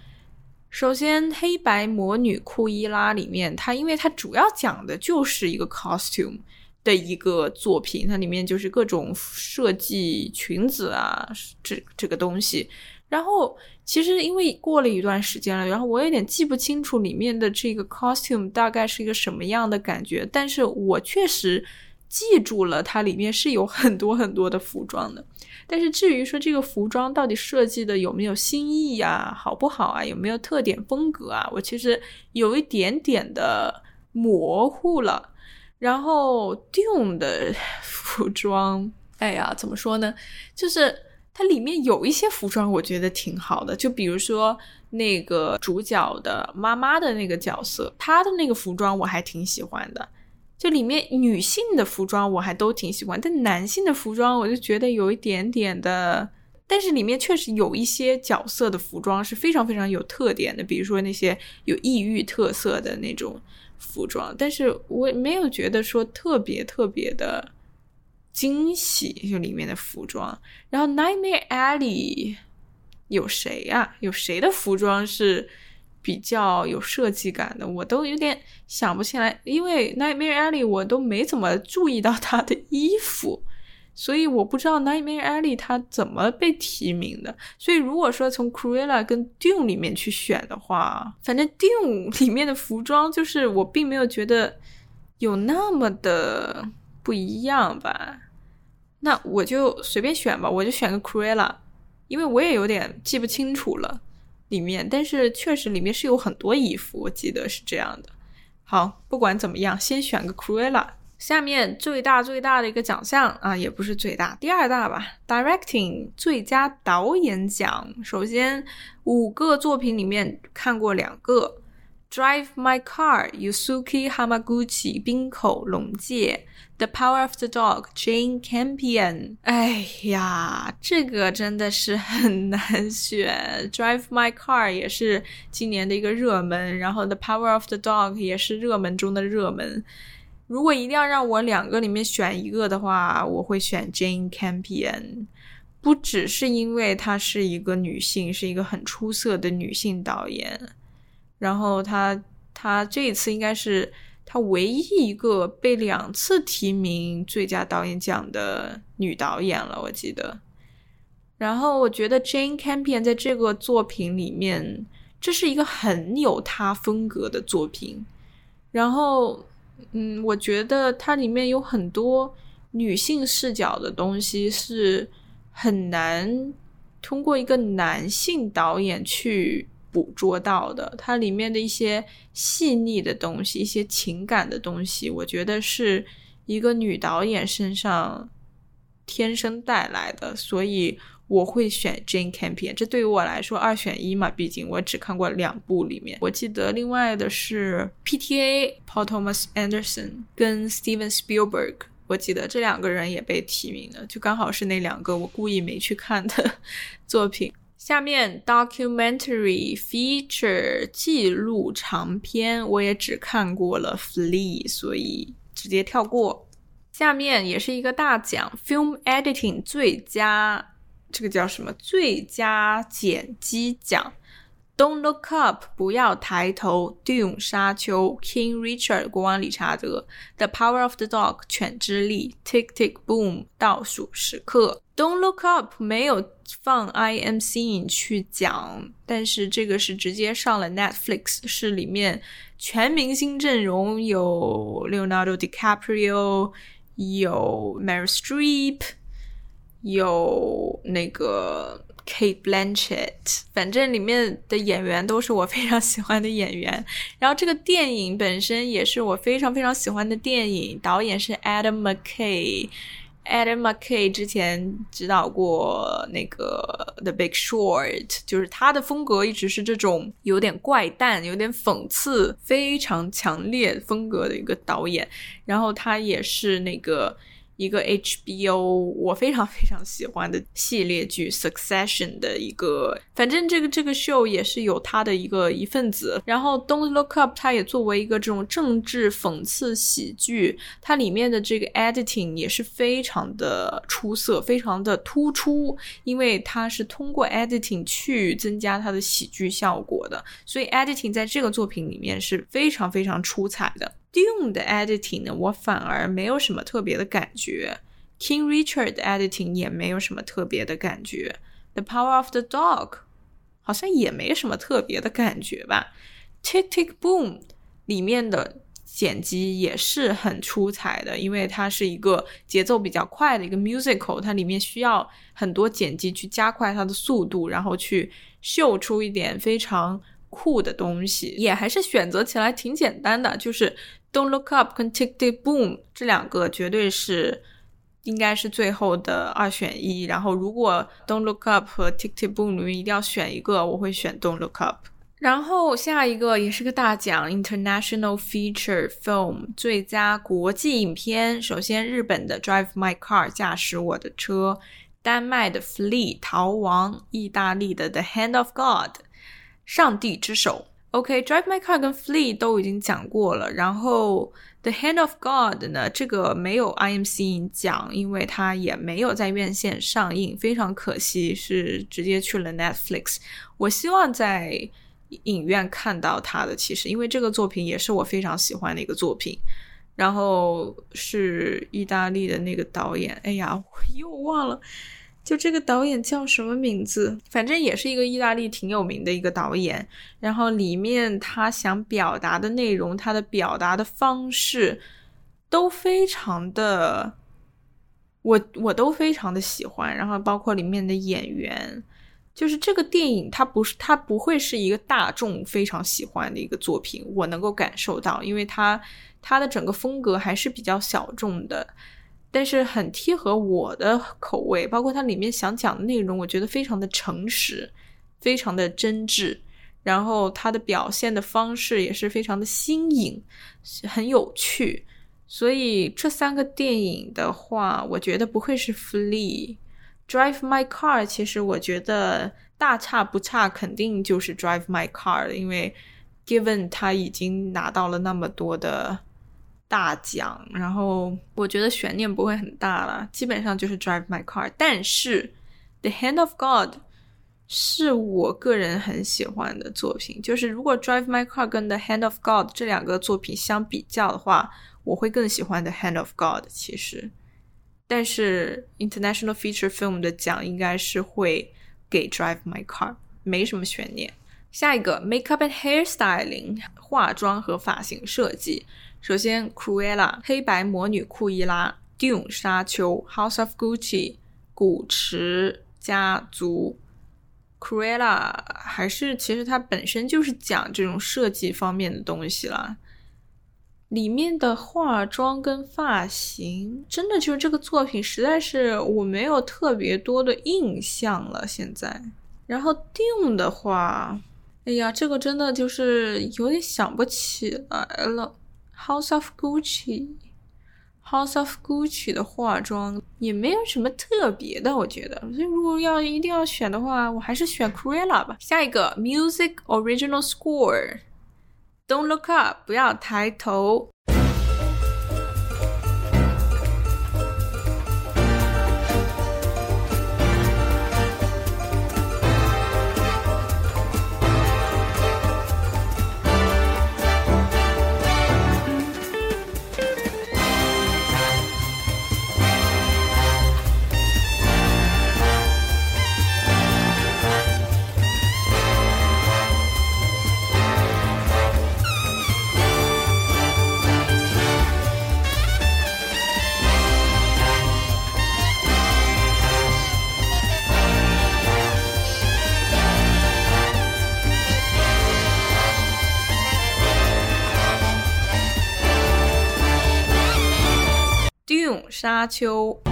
首先，黑白魔女库伊拉里面，它因为它主要讲的就是一个 costume 的一个作品，它里面就是各种设计裙子啊，这这个东西。然后其实因为过了一段时间了，然后我有点记不清楚里面的这个 costume 大概是一个什么样的感觉，但是我确实记住了它里面是有很多很多的服装的。但是至于说这个服装到底设计的有没有新意呀，好不好啊，有没有特点风格啊，我其实有一点点的模糊了。然后 Dune 的 服装。哎呀，怎么说呢？就是它里面有一些服装，我觉得挺好的。就比如说那个主角的妈妈的那个角色，她的那个服装我还挺喜欢的。就里面女性的服装我还都挺喜欢，但男性的服装我就觉得有一点点的。但是里面确实有一些角色的服装是非常非常有特点的，比如说那些有异域特色的那种服装。但是我没有觉得说特别特别的。惊喜就里面的服装，然后《Nightmare Alley》有谁呀？有谁的服装是比较有设计感的？我都有点想不起来，因为《Nightmare Alley》我都没怎么注意到他的衣服，所以我不知道《Nightmare Alley》他怎么被提名的。所以如果说从《Cruella》跟《Dune》里面去选的话，反正《Dune》里面的服装就是我并没有觉得有那么的。不一样吧？那我就随便选吧，我就选个 Cruella，因为我也有点记不清楚了里面，但是确实里面是有很多衣服，我记得是这样的。好，不管怎么样，先选个 Cruella。下面最大最大的一个奖项啊，也不是最大，第二大吧，Directing 最佳导演奖。首先五个作品里面看过两个。Drive My Car, Yusuke Hamaguchi 冰口龙介，The Power of the Dog Jane Campion。哎呀，这个真的是很难选。Drive My Car 也是今年的一个热门，然后 The Power of the Dog 也是热门中的热门。如果一定要让我两个里面选一个的话，我会选 Jane Campion。不只是因为她是一个女性，是一个很出色的女性导演。然后她，她这一次应该是她唯一一个被两次提名最佳导演奖的女导演了，我记得。然后我觉得 Jane Campion 在这个作品里面，这是一个很有她风格的作品。然后，嗯，我觉得它里面有很多女性视角的东西是很难通过一个男性导演去。捕捉到的，它里面的一些细腻的东西，一些情感的东西，我觉得是一个女导演身上天生带来的，所以我会选 Jane Campion。这对于我来说二选一嘛，毕竟我只看过两部里面。我记得另外的是 PTA Paul Thomas Anderson 跟 Steven Spielberg，我记得这两个人也被提名了，就刚好是那两个我故意没去看的 作品。下面 documentary feature 记录长片，我也只看过了 Flee，所以直接跳过。下面也是一个大奖，film editing 最佳，这个叫什么？最佳剪辑奖。Don't look up，不要抬头。Dune，沙丘。King Richard，国王理查德。The Power of the Dog，犬之力。Tick tick boom，倒数时刻。Don't look up，没有放 IMC 去讲，但是这个是直接上了 Netflix，是里面全明星阵容，有 Leonardo DiCaprio，有 Meryl Streep，有那个。Kate Blanchett，反正里面的演员都是我非常喜欢的演员。然后这个电影本身也是我非常非常喜欢的电影，导演是 Adam McKay。Adam McKay 之前指导过那个 The Big Short，就是他的风格一直是这种有点怪诞、有点讽刺、非常强烈风格的一个导演。然后他也是那个。一个 HBO 我非常非常喜欢的系列剧《Succession》的一个，反正这个这个秀也是有它的一个一份子。然后《Don't Look Up》它也作为一个这种政治讽刺喜剧，它里面的这个 editing 也是非常的出色，非常的突出，因为它是通过 editing 去增加它的喜剧效果的，所以 editing 在这个作品里面是非常非常出彩的。Dune 的 editing 呢，我反而没有什么特别的感觉。King Richard 的 editing 也没有什么特别的感觉。The Power of the Dog 好像也没什么特别的感觉吧。Tick Tick Boom 里面的剪辑也是很出彩的，因为它是一个节奏比较快的一个 musical，它里面需要很多剪辑去加快它的速度，然后去秀出一点非常酷的东西，也还是选择起来挺简单的，就是。Don't look up 跟 Tick Tick Boom 这两个绝对是应该是最后的二选一。然后如果 Don't Look Up 和 Tick Tick Boom 里面一定要选一个，我会选 Don't Look Up。然后下一个也是个大奖，International Feature Film 最佳国际影片。首先，日本的《Drive My Car》驾驶我的车，丹麦的《Flee》逃亡，意大利的《The Hand of God》上帝之手。OK，《Drive My Car》跟《Flee》都已经讲过了，然后《The Hand of God》呢，这个没有 IMC 影奖，因为它也没有在院线上映，非常可惜，是直接去了 Netflix。我希望在影院看到他的，其实因为这个作品也是我非常喜欢的一个作品，然后是意大利的那个导演，哎呀，我又忘了，就这个导演叫什么名字？反正也是一个意大利挺有名的一个导演，然后里面他想表达的内容，他的表达的方式都非常的，我我都非常的喜欢，然后包括里面的演员。就是这个电影，它不是，它不会是一个大众非常喜欢的一个作品，我能够感受到，因为它它的整个风格还是比较小众的，但是很贴合我的口味，包括它里面想讲的内容，我觉得非常的诚实，非常的真挚，然后它的表现的方式也是非常的新颖，很有趣，所以这三个电影的话，我觉得不会是 Flee。Drive My Car，其实我觉得大差不差，肯定就是 Drive My Car，因为 Given 他已经拿到了那么多的大奖，然后我觉得悬念不会很大了，基本上就是 Drive My Car。但是 The Hand of God 是我个人很喜欢的作品，就是如果 Drive My Car 跟 The Hand of God 这两个作品相比较的话，我会更喜欢 The Hand of God。其实。但是 International Feature Film 的奖应该是会给 Drive My Car，没什么悬念。下一个 Makeup and Hairstyling 化妆和发型设计。首先 Cruella 黑白魔女库伊拉，Dune 沙丘，House of Gucci 古驰家族。Cruella 还是其实它本身就是讲这种设计方面的东西啦。里面的化妆跟发型，真的就是这个作品，实在是我没有特别多的印象了。现在，然后 Dune 的话，哎呀，这个真的就是有点想不起来了。House of Gucci，House of Gucci 的化妆也没有什么特别的，我觉得。所以如果要一定要选的话，我还是选 Cruella 吧。下一个 Music Original Score。Don't look up，不要抬头。沙丘。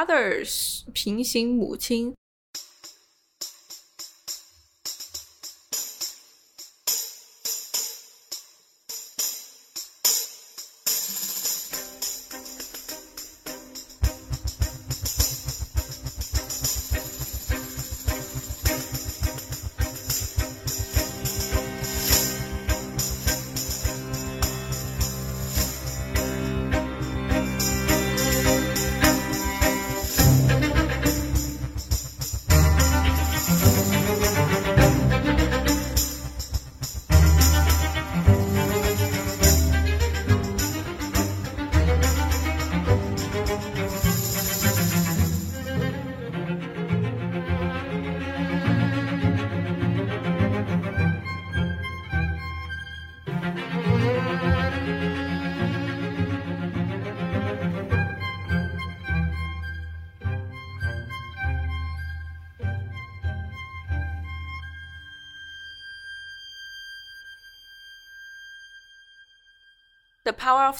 Others，平行母亲。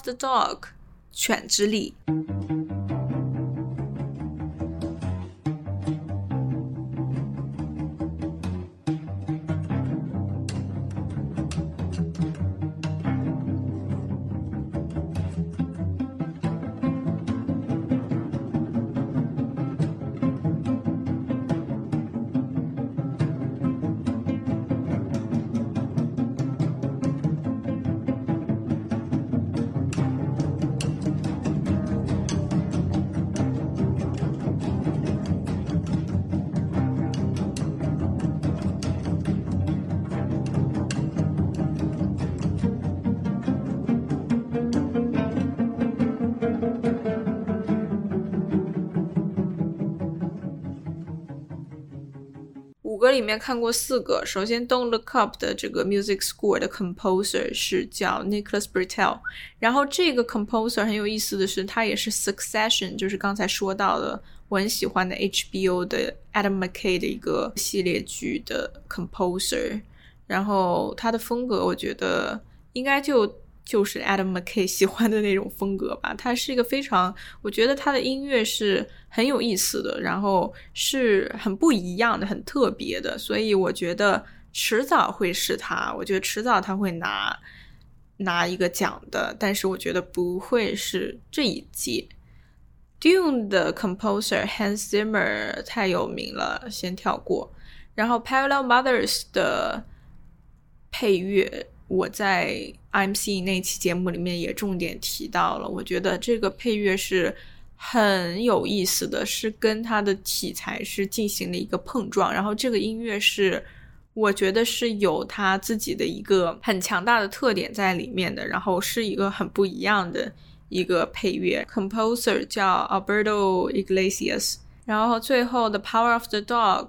The Power of the Dog，犬之力。 里面看过四个。首先，《Don't Look Up》的这个 music score 的 composer 是叫 Nicholas Britell。然后这个 composer 很有意思的是，他也是 Succession，就是刚才说到的我很喜欢的 HBO 的 Adam McKay 的一个系列剧的 composer。然后他的风格，我觉得应该就就是 Adam McKay 喜欢的那种风格吧。他是一个非常，我觉得他的音乐是很有意思的，然后是很不一样的、很特别的，所以我觉得迟早会是他。我觉得迟早他会拿拿一个奖的，但是我觉得不会是这一届。Dune 的 composer Hans Zimmer 太有名了，先跳过。然后 Parallel Mothers 的配乐，我在 IMC 那期节目里面也重点提到了。我觉得这个配乐是很有意思的，是跟它的题材是进行了一个碰撞。然后这个音乐是，我觉得是有它自己的一个很强大的特点在里面的。然后是一个很不一样的一个配乐，composer 叫 Alberto Iglesias。然后最后 The Power of the Dog。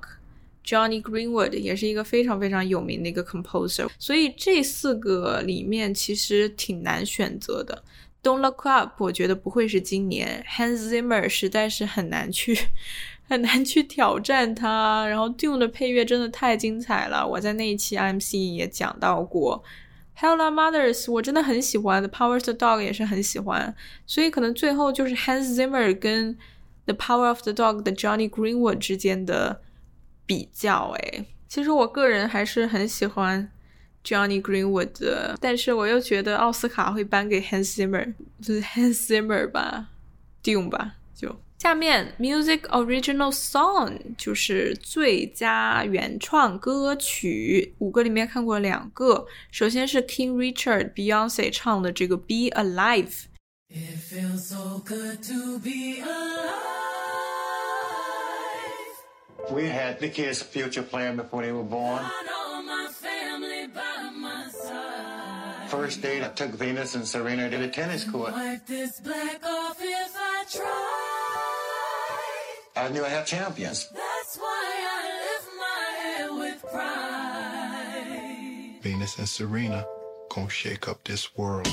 Johnny Greenwood 也是一个非常非常有名的一个 composer，所以这四个里面其实挺难选择的。Don't Look Up 我觉得不会是今年，Hans Zimmer 实在是很难去很难去挑战他。然后 Dune 的配乐真的太精彩了，我在那一期 IMC 也讲到过。Hello Mothers 我真的很喜欢，The Power of the Dog 也是很喜欢，所以可能最后就是 Hans Zimmer 跟 The Power of the Dog 的 Johnny Greenwood 之间的。比较哎，其实我个人还是很喜欢 Johnny Greenwood 的，但是我又觉得奥斯卡会颁给 Hans Zimmer，就是 Hans Zimmer 吧，Dune 吧，就下面 Music Original Song 就是最佳原创歌曲，五个里面看过两个，首先是 King Richard Beyonce 唱的这个 Be Alive。It feels so good to be alive. We had the kids' future plan before they were born. First date, I took Venus and Serena to the tennis court. I knew I had champions. That's why I lift my head with pride. Venus and Serena gonna shake up this world.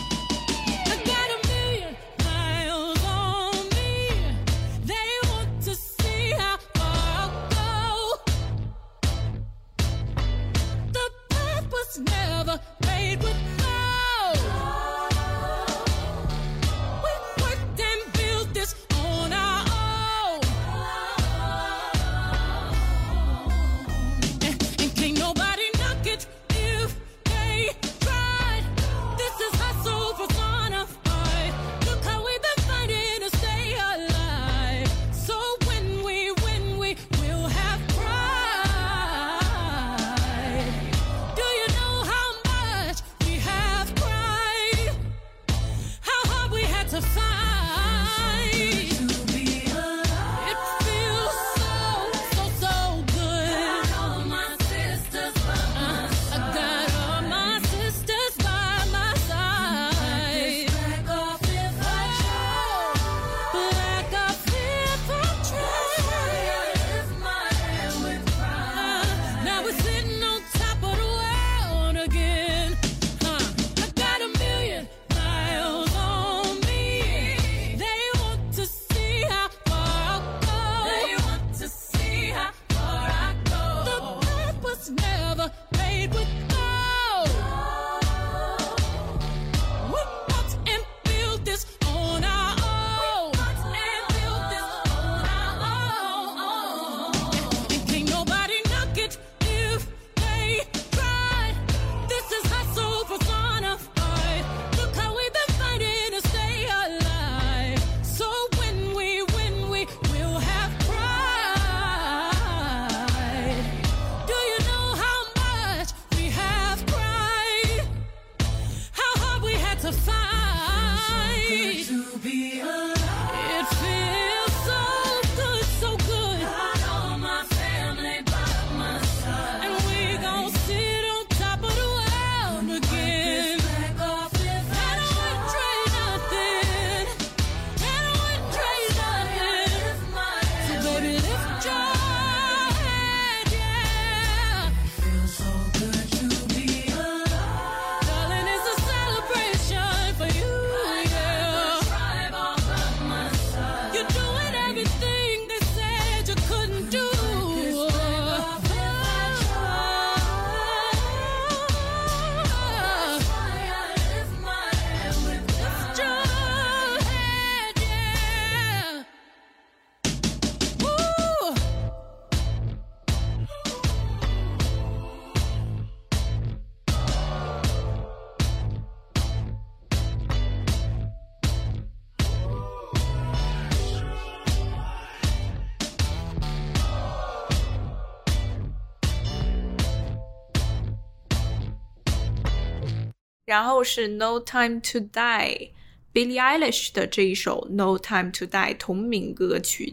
然后是 No Time to Die，Billie Eilish 的这一首 No Time to Die 同名歌曲。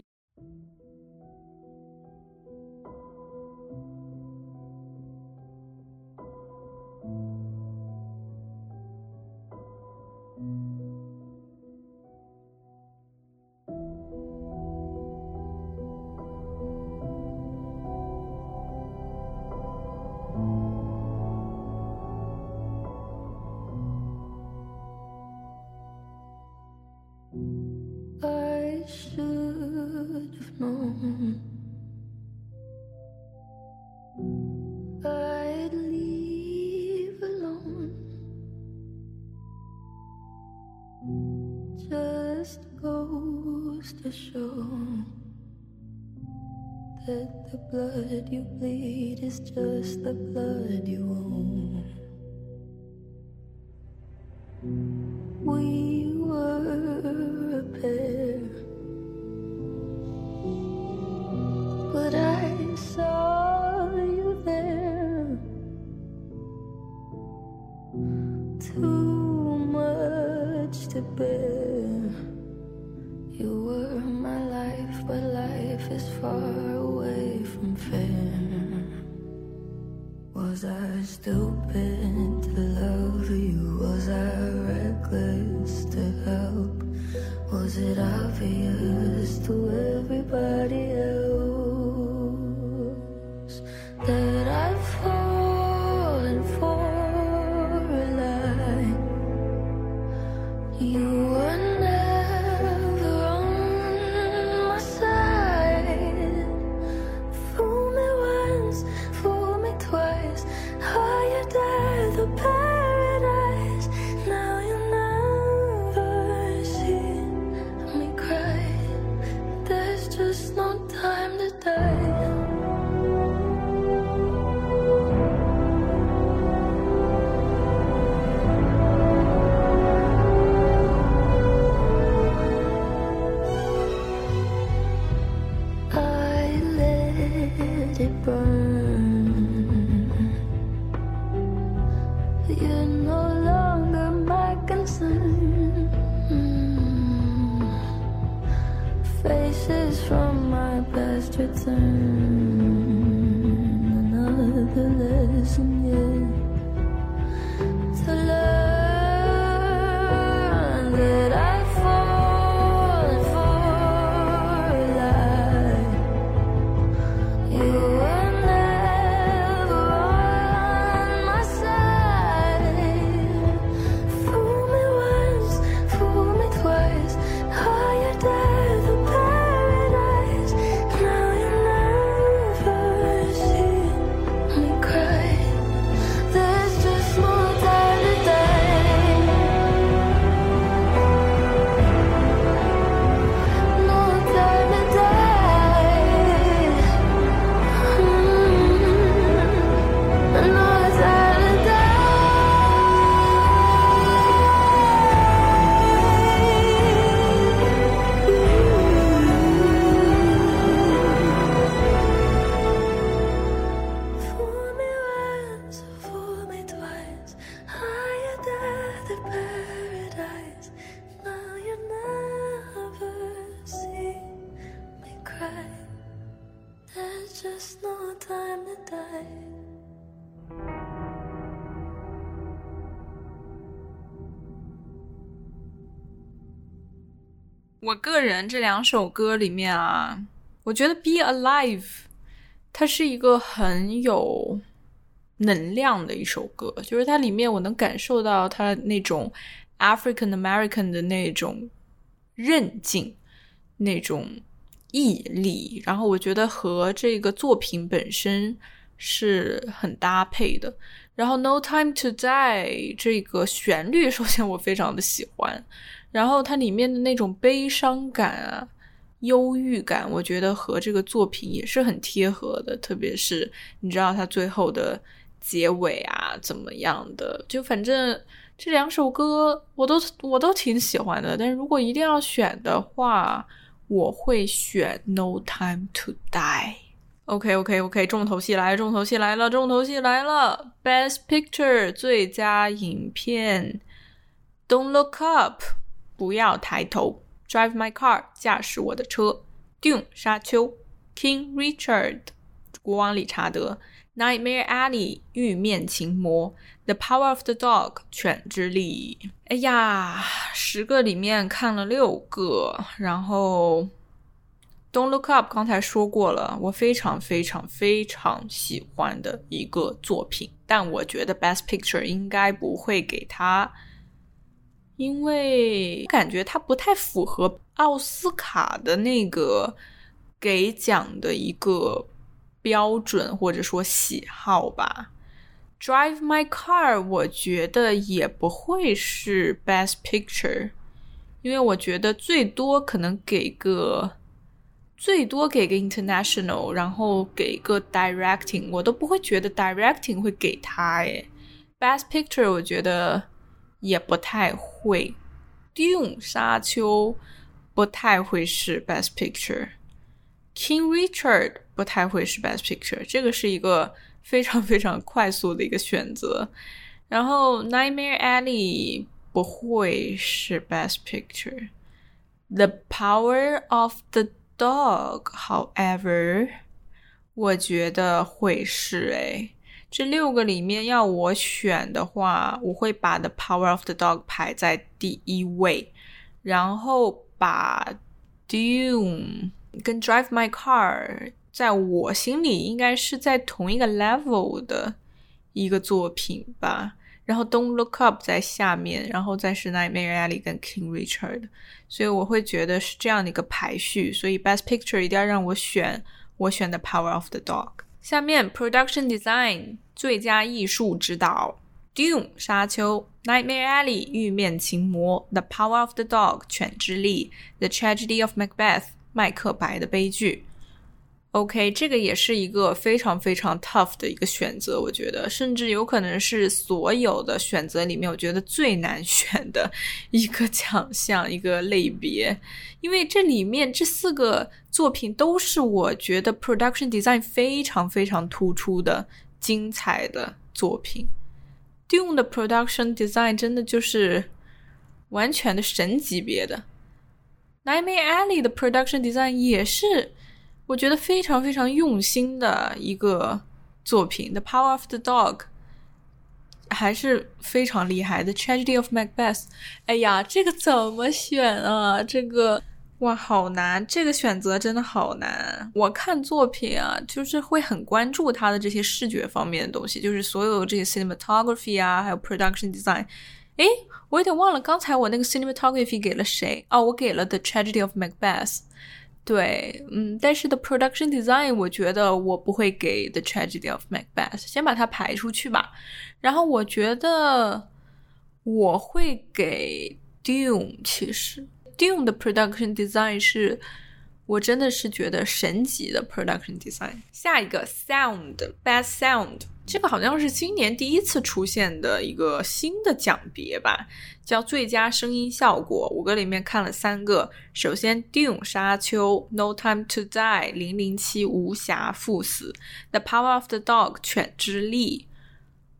apart. 我个人这两首歌里面啊，我觉得《Be Alive》它是一个很有能量的一首歌，就是它里面我能感受到它那种 African American 的那种韧劲、那种毅力，然后我觉得和这个作品本身是很搭配的。然后《No Time to Die》这个旋律，首先我非常的喜欢。然后它里面的那种悲伤感啊、忧郁感，我觉得和这个作品也是很贴合的。特别是你知道它最后的结尾啊怎么样的，就反正这两首歌我都我都挺喜欢的。但是如果一定要选的话，我会选《No Time to Die》。OK OK OK，重头戏来，重头戏来了，重头戏来了！Best Picture 最佳影片，Don't Look Up，不要抬头；Drive My Car，驾驶我的车；Dune，沙丘；King Richard，国王理查德；Nightmare Alley，玉面情魔；The Power of the Dog，犬之力。哎呀，十个里面看了六个，然后。Don't Look Up，刚才说过了，我非常非常非常喜欢的一个作品，但我觉得 Best Picture 应该不会给他，因为感觉他不太符合奥斯卡的那个给奖的一个标准或者说喜好吧。Drive My Car，我觉得也不会是 Best Picture，因为我觉得最多可能给个。最多给个 international，然后给个 directing，我都不会觉得 directing 会给他诶。Best Picture 我觉得也不太会，Dune 沙丘不太会是 Best Picture，King Richard 不太会是 Best Picture，这个是一个非常非常快速的一个选择。然后 Nightmare Alley 不会是 Best Picture，The Power of the Dog, however，我觉得会是诶，这六个里面要我选的话，我会把《The Power of the Dog》排在第一位，然后把《Dune》跟《Drive My Car》在我心里应该是在同一个 level 的一个作品吧。然后 Don't Look Up 在下面，然后再是 Nightmare Alley 跟 King Richard，所以我会觉得是这样的一个排序。所以 Best Picture 一定要让我选，我选的 Power of the Dog。下面 Production Design 最佳艺术指导，Dune 沙丘，Nightmare Alley 玉面情魔，The Power of the Dog 犬之力，The Tragedy of Macbeth 麦克白的悲剧。OK，这个也是一个非常非常 tough 的一个选择，我觉得，甚至有可能是所有的选择里面，我觉得最难选的 一个奖项、一个类别，因为这里面这四个作品都是我觉得 production design 非常非常突出的精彩的作品。Dune 的 production design 真的就是完全的神级别的，Nightmare Alley 的 production design 也是。我觉得非常非常用心的一个作品，《The Power of the Dog》还是非常厉害的，《Tragedy of Macbeth》。哎呀，这个怎么选啊？这个哇，好难！这个选择真的好难。我看作品啊，就是会很关注它的这些视觉方面的东西，就是所有这些 cinematography 啊，还有 production design。诶，我有点忘了刚才我那个 cinematography 给了谁？哦，我给了《The Tragedy of Macbeth》。对，嗯，但是 the production design 我觉得我不会给 the tragedy of Macbeth，先把它排出去吧。然后我觉得我会给 Dune，其实 Dune 的 production design 是我真的是觉得神级的 production design。下一个 sound，best sound。这个好像是今年第一次出现的一个新的奖别吧，叫最佳声音效果。五个里面看了三个，首先《Dune》沙丘，《No Time to Die》零零七无暇赴死，《The Power of the Dog》犬之力。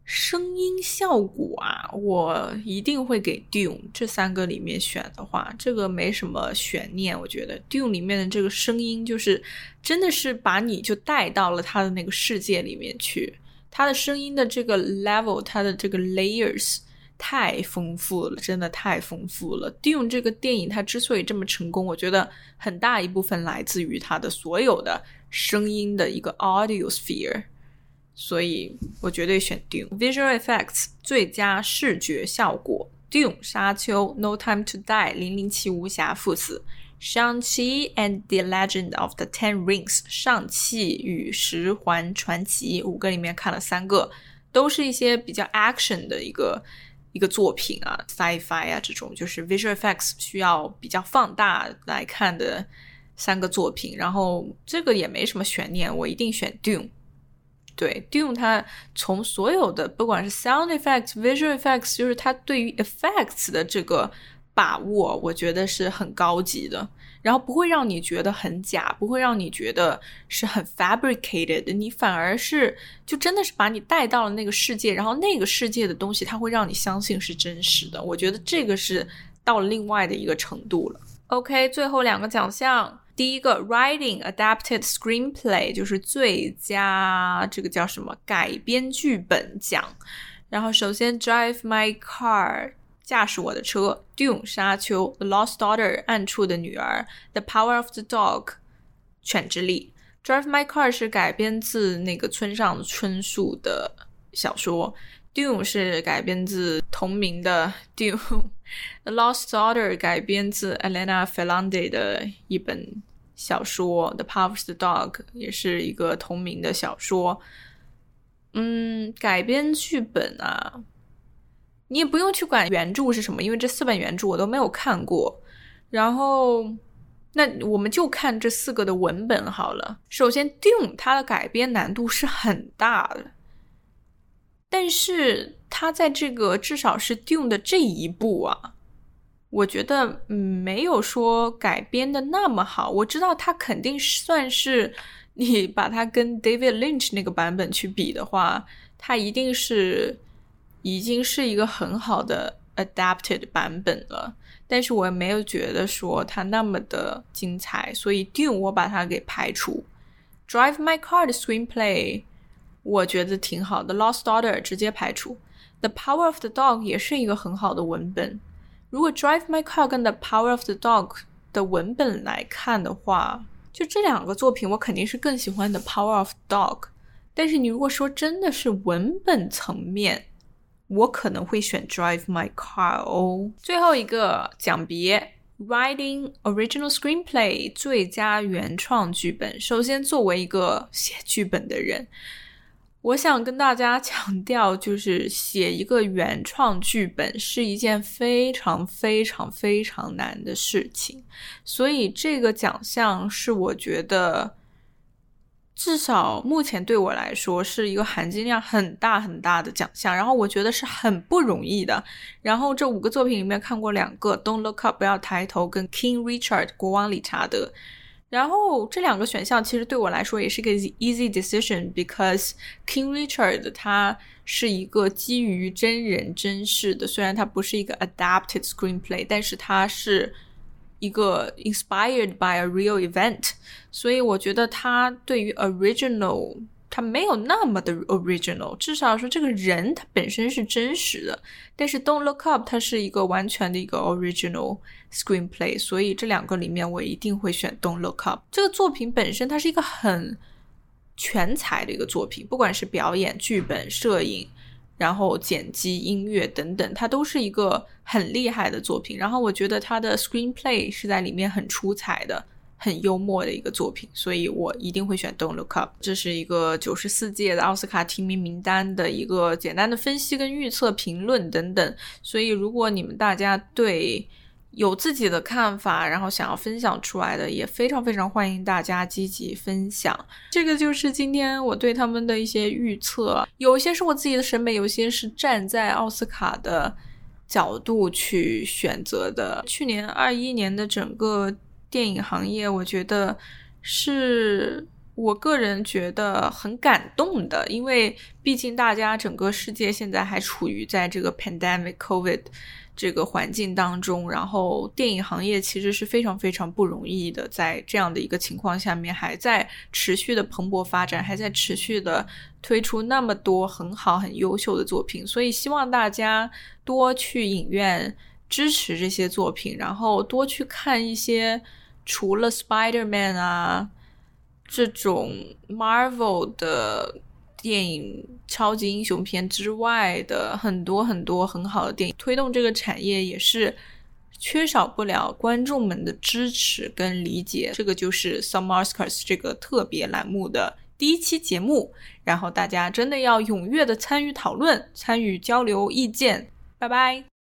声音效果啊，我一定会给《Dune》这三个里面选的话，这个没什么悬念。我觉得《Dune》里面的这个声音，就是真的是把你就带到了他的那个世界里面去。他的声音的这个 level，他的这个 layers 太丰富了，真的太丰富了。Dune 这个电影它之所以这么成功，我觉得很大一部分来自于它的所有的声音的一个 audio sphere，所以我绝对选 Dune。Visual effects 最佳视觉效果，Dune 沙丘，No Time to Die 零零七无暇赴死。Shang-Chi and the Legend of the Ten Rings，上汽与十环传奇，五个里面看了三个，都是一些比较 action 的一个一个作品啊，sci-fi 啊这种，就是 visual effects 需要比较放大来看的三个作品。然后这个也没什么悬念，我一定选 Dune。对，Dune 它从所有的不管是 sound effects、visual effects，就是它对于 effects 的这个。把握，我觉得是很高级的，然后不会让你觉得很假，不会让你觉得是很 fabricated，你反而是就真的是把你带到了那个世界，然后那个世界的东西，它会让你相信是真实的。我觉得这个是到了另外的一个程度了。OK，最后两个奖项。第一个 Writing Adapted Screenplay 就是最佳这个叫什么改编剧本奖。然后首先 Drive My Car 驾驶我的车，Dune 沙丘，The Lost Daughter 暗处的女儿，The Power of the Dog 犬之力。Drive My Car 是改编自那个村上春树的小说，Dune 是改编自同名的 Dune。The Lost Daughter 改编自 Elena Ferrante 的一本小说，《The Power of the Dog》也是一个同名的小说。嗯，改编剧本啊，你也不用去管原著是什么，因为这四本原著我都没有看过。然后，那我们就看这四个的文本好了。首先，《Dune》它的改编难度是很大的，但是它在这个至少是《Dune》的这一部啊。我觉得没有说改编的那么好。我知道它肯定算是你把它跟 David Lynch 那个版本去比的话，它一定是已经是一个很好的 adapted 版本了。但是我也没有觉得说它那么的精彩，所以 Dune 我把它给排除。Drive My Car 的 screenplay 我觉得挺好的，Lost Daughter 直接排除。The Power of the Dog 也是一个很好的文本。如果 Drive My Car 跟 The Power of the Dog 的文本来看的话，就这两个作品，我肯定是更喜欢 The Power of the Dog。但是你如果说真的是文本层面，我可能会选 Drive My Car 哦。最后一个奖别，Writing Original Screenplay 最佳原创剧本。首先，作为一个写剧本的人。我想跟大家 强调，就是写一个原创剧本是一件非常非常非常难的事情，所以这个奖项是我觉得至少目前对我来说是一个含金量很大很大的奖项，然后我觉得是很不容易的。然后这五个作品里面看过两个，《Don't Look Up》不要抬头，跟《King Richard》国王理查德。然后这两个选项其实对我来说也是个 easy decision，because King Richard 他是一个基于真人真事的，虽然它不是一个 adapted screenplay，但是它是一个 inspired by a real event，所以我觉得它对于 original。它没有那么的 original，至少说这个人他本身是真实的。但是 Don't Look Up 它是一个完全的一个 original screenplay，所以这两个里面我一定会选 Don't Look Up。这个作品本身它是一个很全才的一个作品，不管是表演、剧本、摄影，然后剪辑、音乐等等，它都是一个很厉害的作品。然后我觉得它的 screenplay 是在里面很出彩的。很幽默的一个作品，所以我一定会选《Don't Look Up》。这是一个九十四届的奥斯卡提名名单的一个简单的分析跟预测、评论等等。所以，如果你们大家对有自己的看法，然后想要分享出来的，也非常非常欢迎大家积极分享。这个就是今天我对他们的一些预测，有些是我自己的审美，有些是站在奥斯卡的角度去选择的。去年二一年的整个。电影行业，我觉得是我个人觉得很感动的，因为毕竟大家整个世界现在还处于在这个 pandemic COVID 这个环境当中，然后电影行业其实是非常非常不容易的，在这样的一个情况下面，还在持续的蓬勃发展，还在持续的推出那么多很好很优秀的作品，所以希望大家多去影院。支持这些作品，然后多去看一些除了 Spider-Man 啊这种 Marvel 的电影、超级英雄片之外的很多很多很好的电影，推动这个产业也是缺少不了观众们的支持跟理解。这个就是 Some Oscars 这个特别栏目的第一期节目，然后大家真的要踊跃的参与讨论、参与交流意见。拜拜。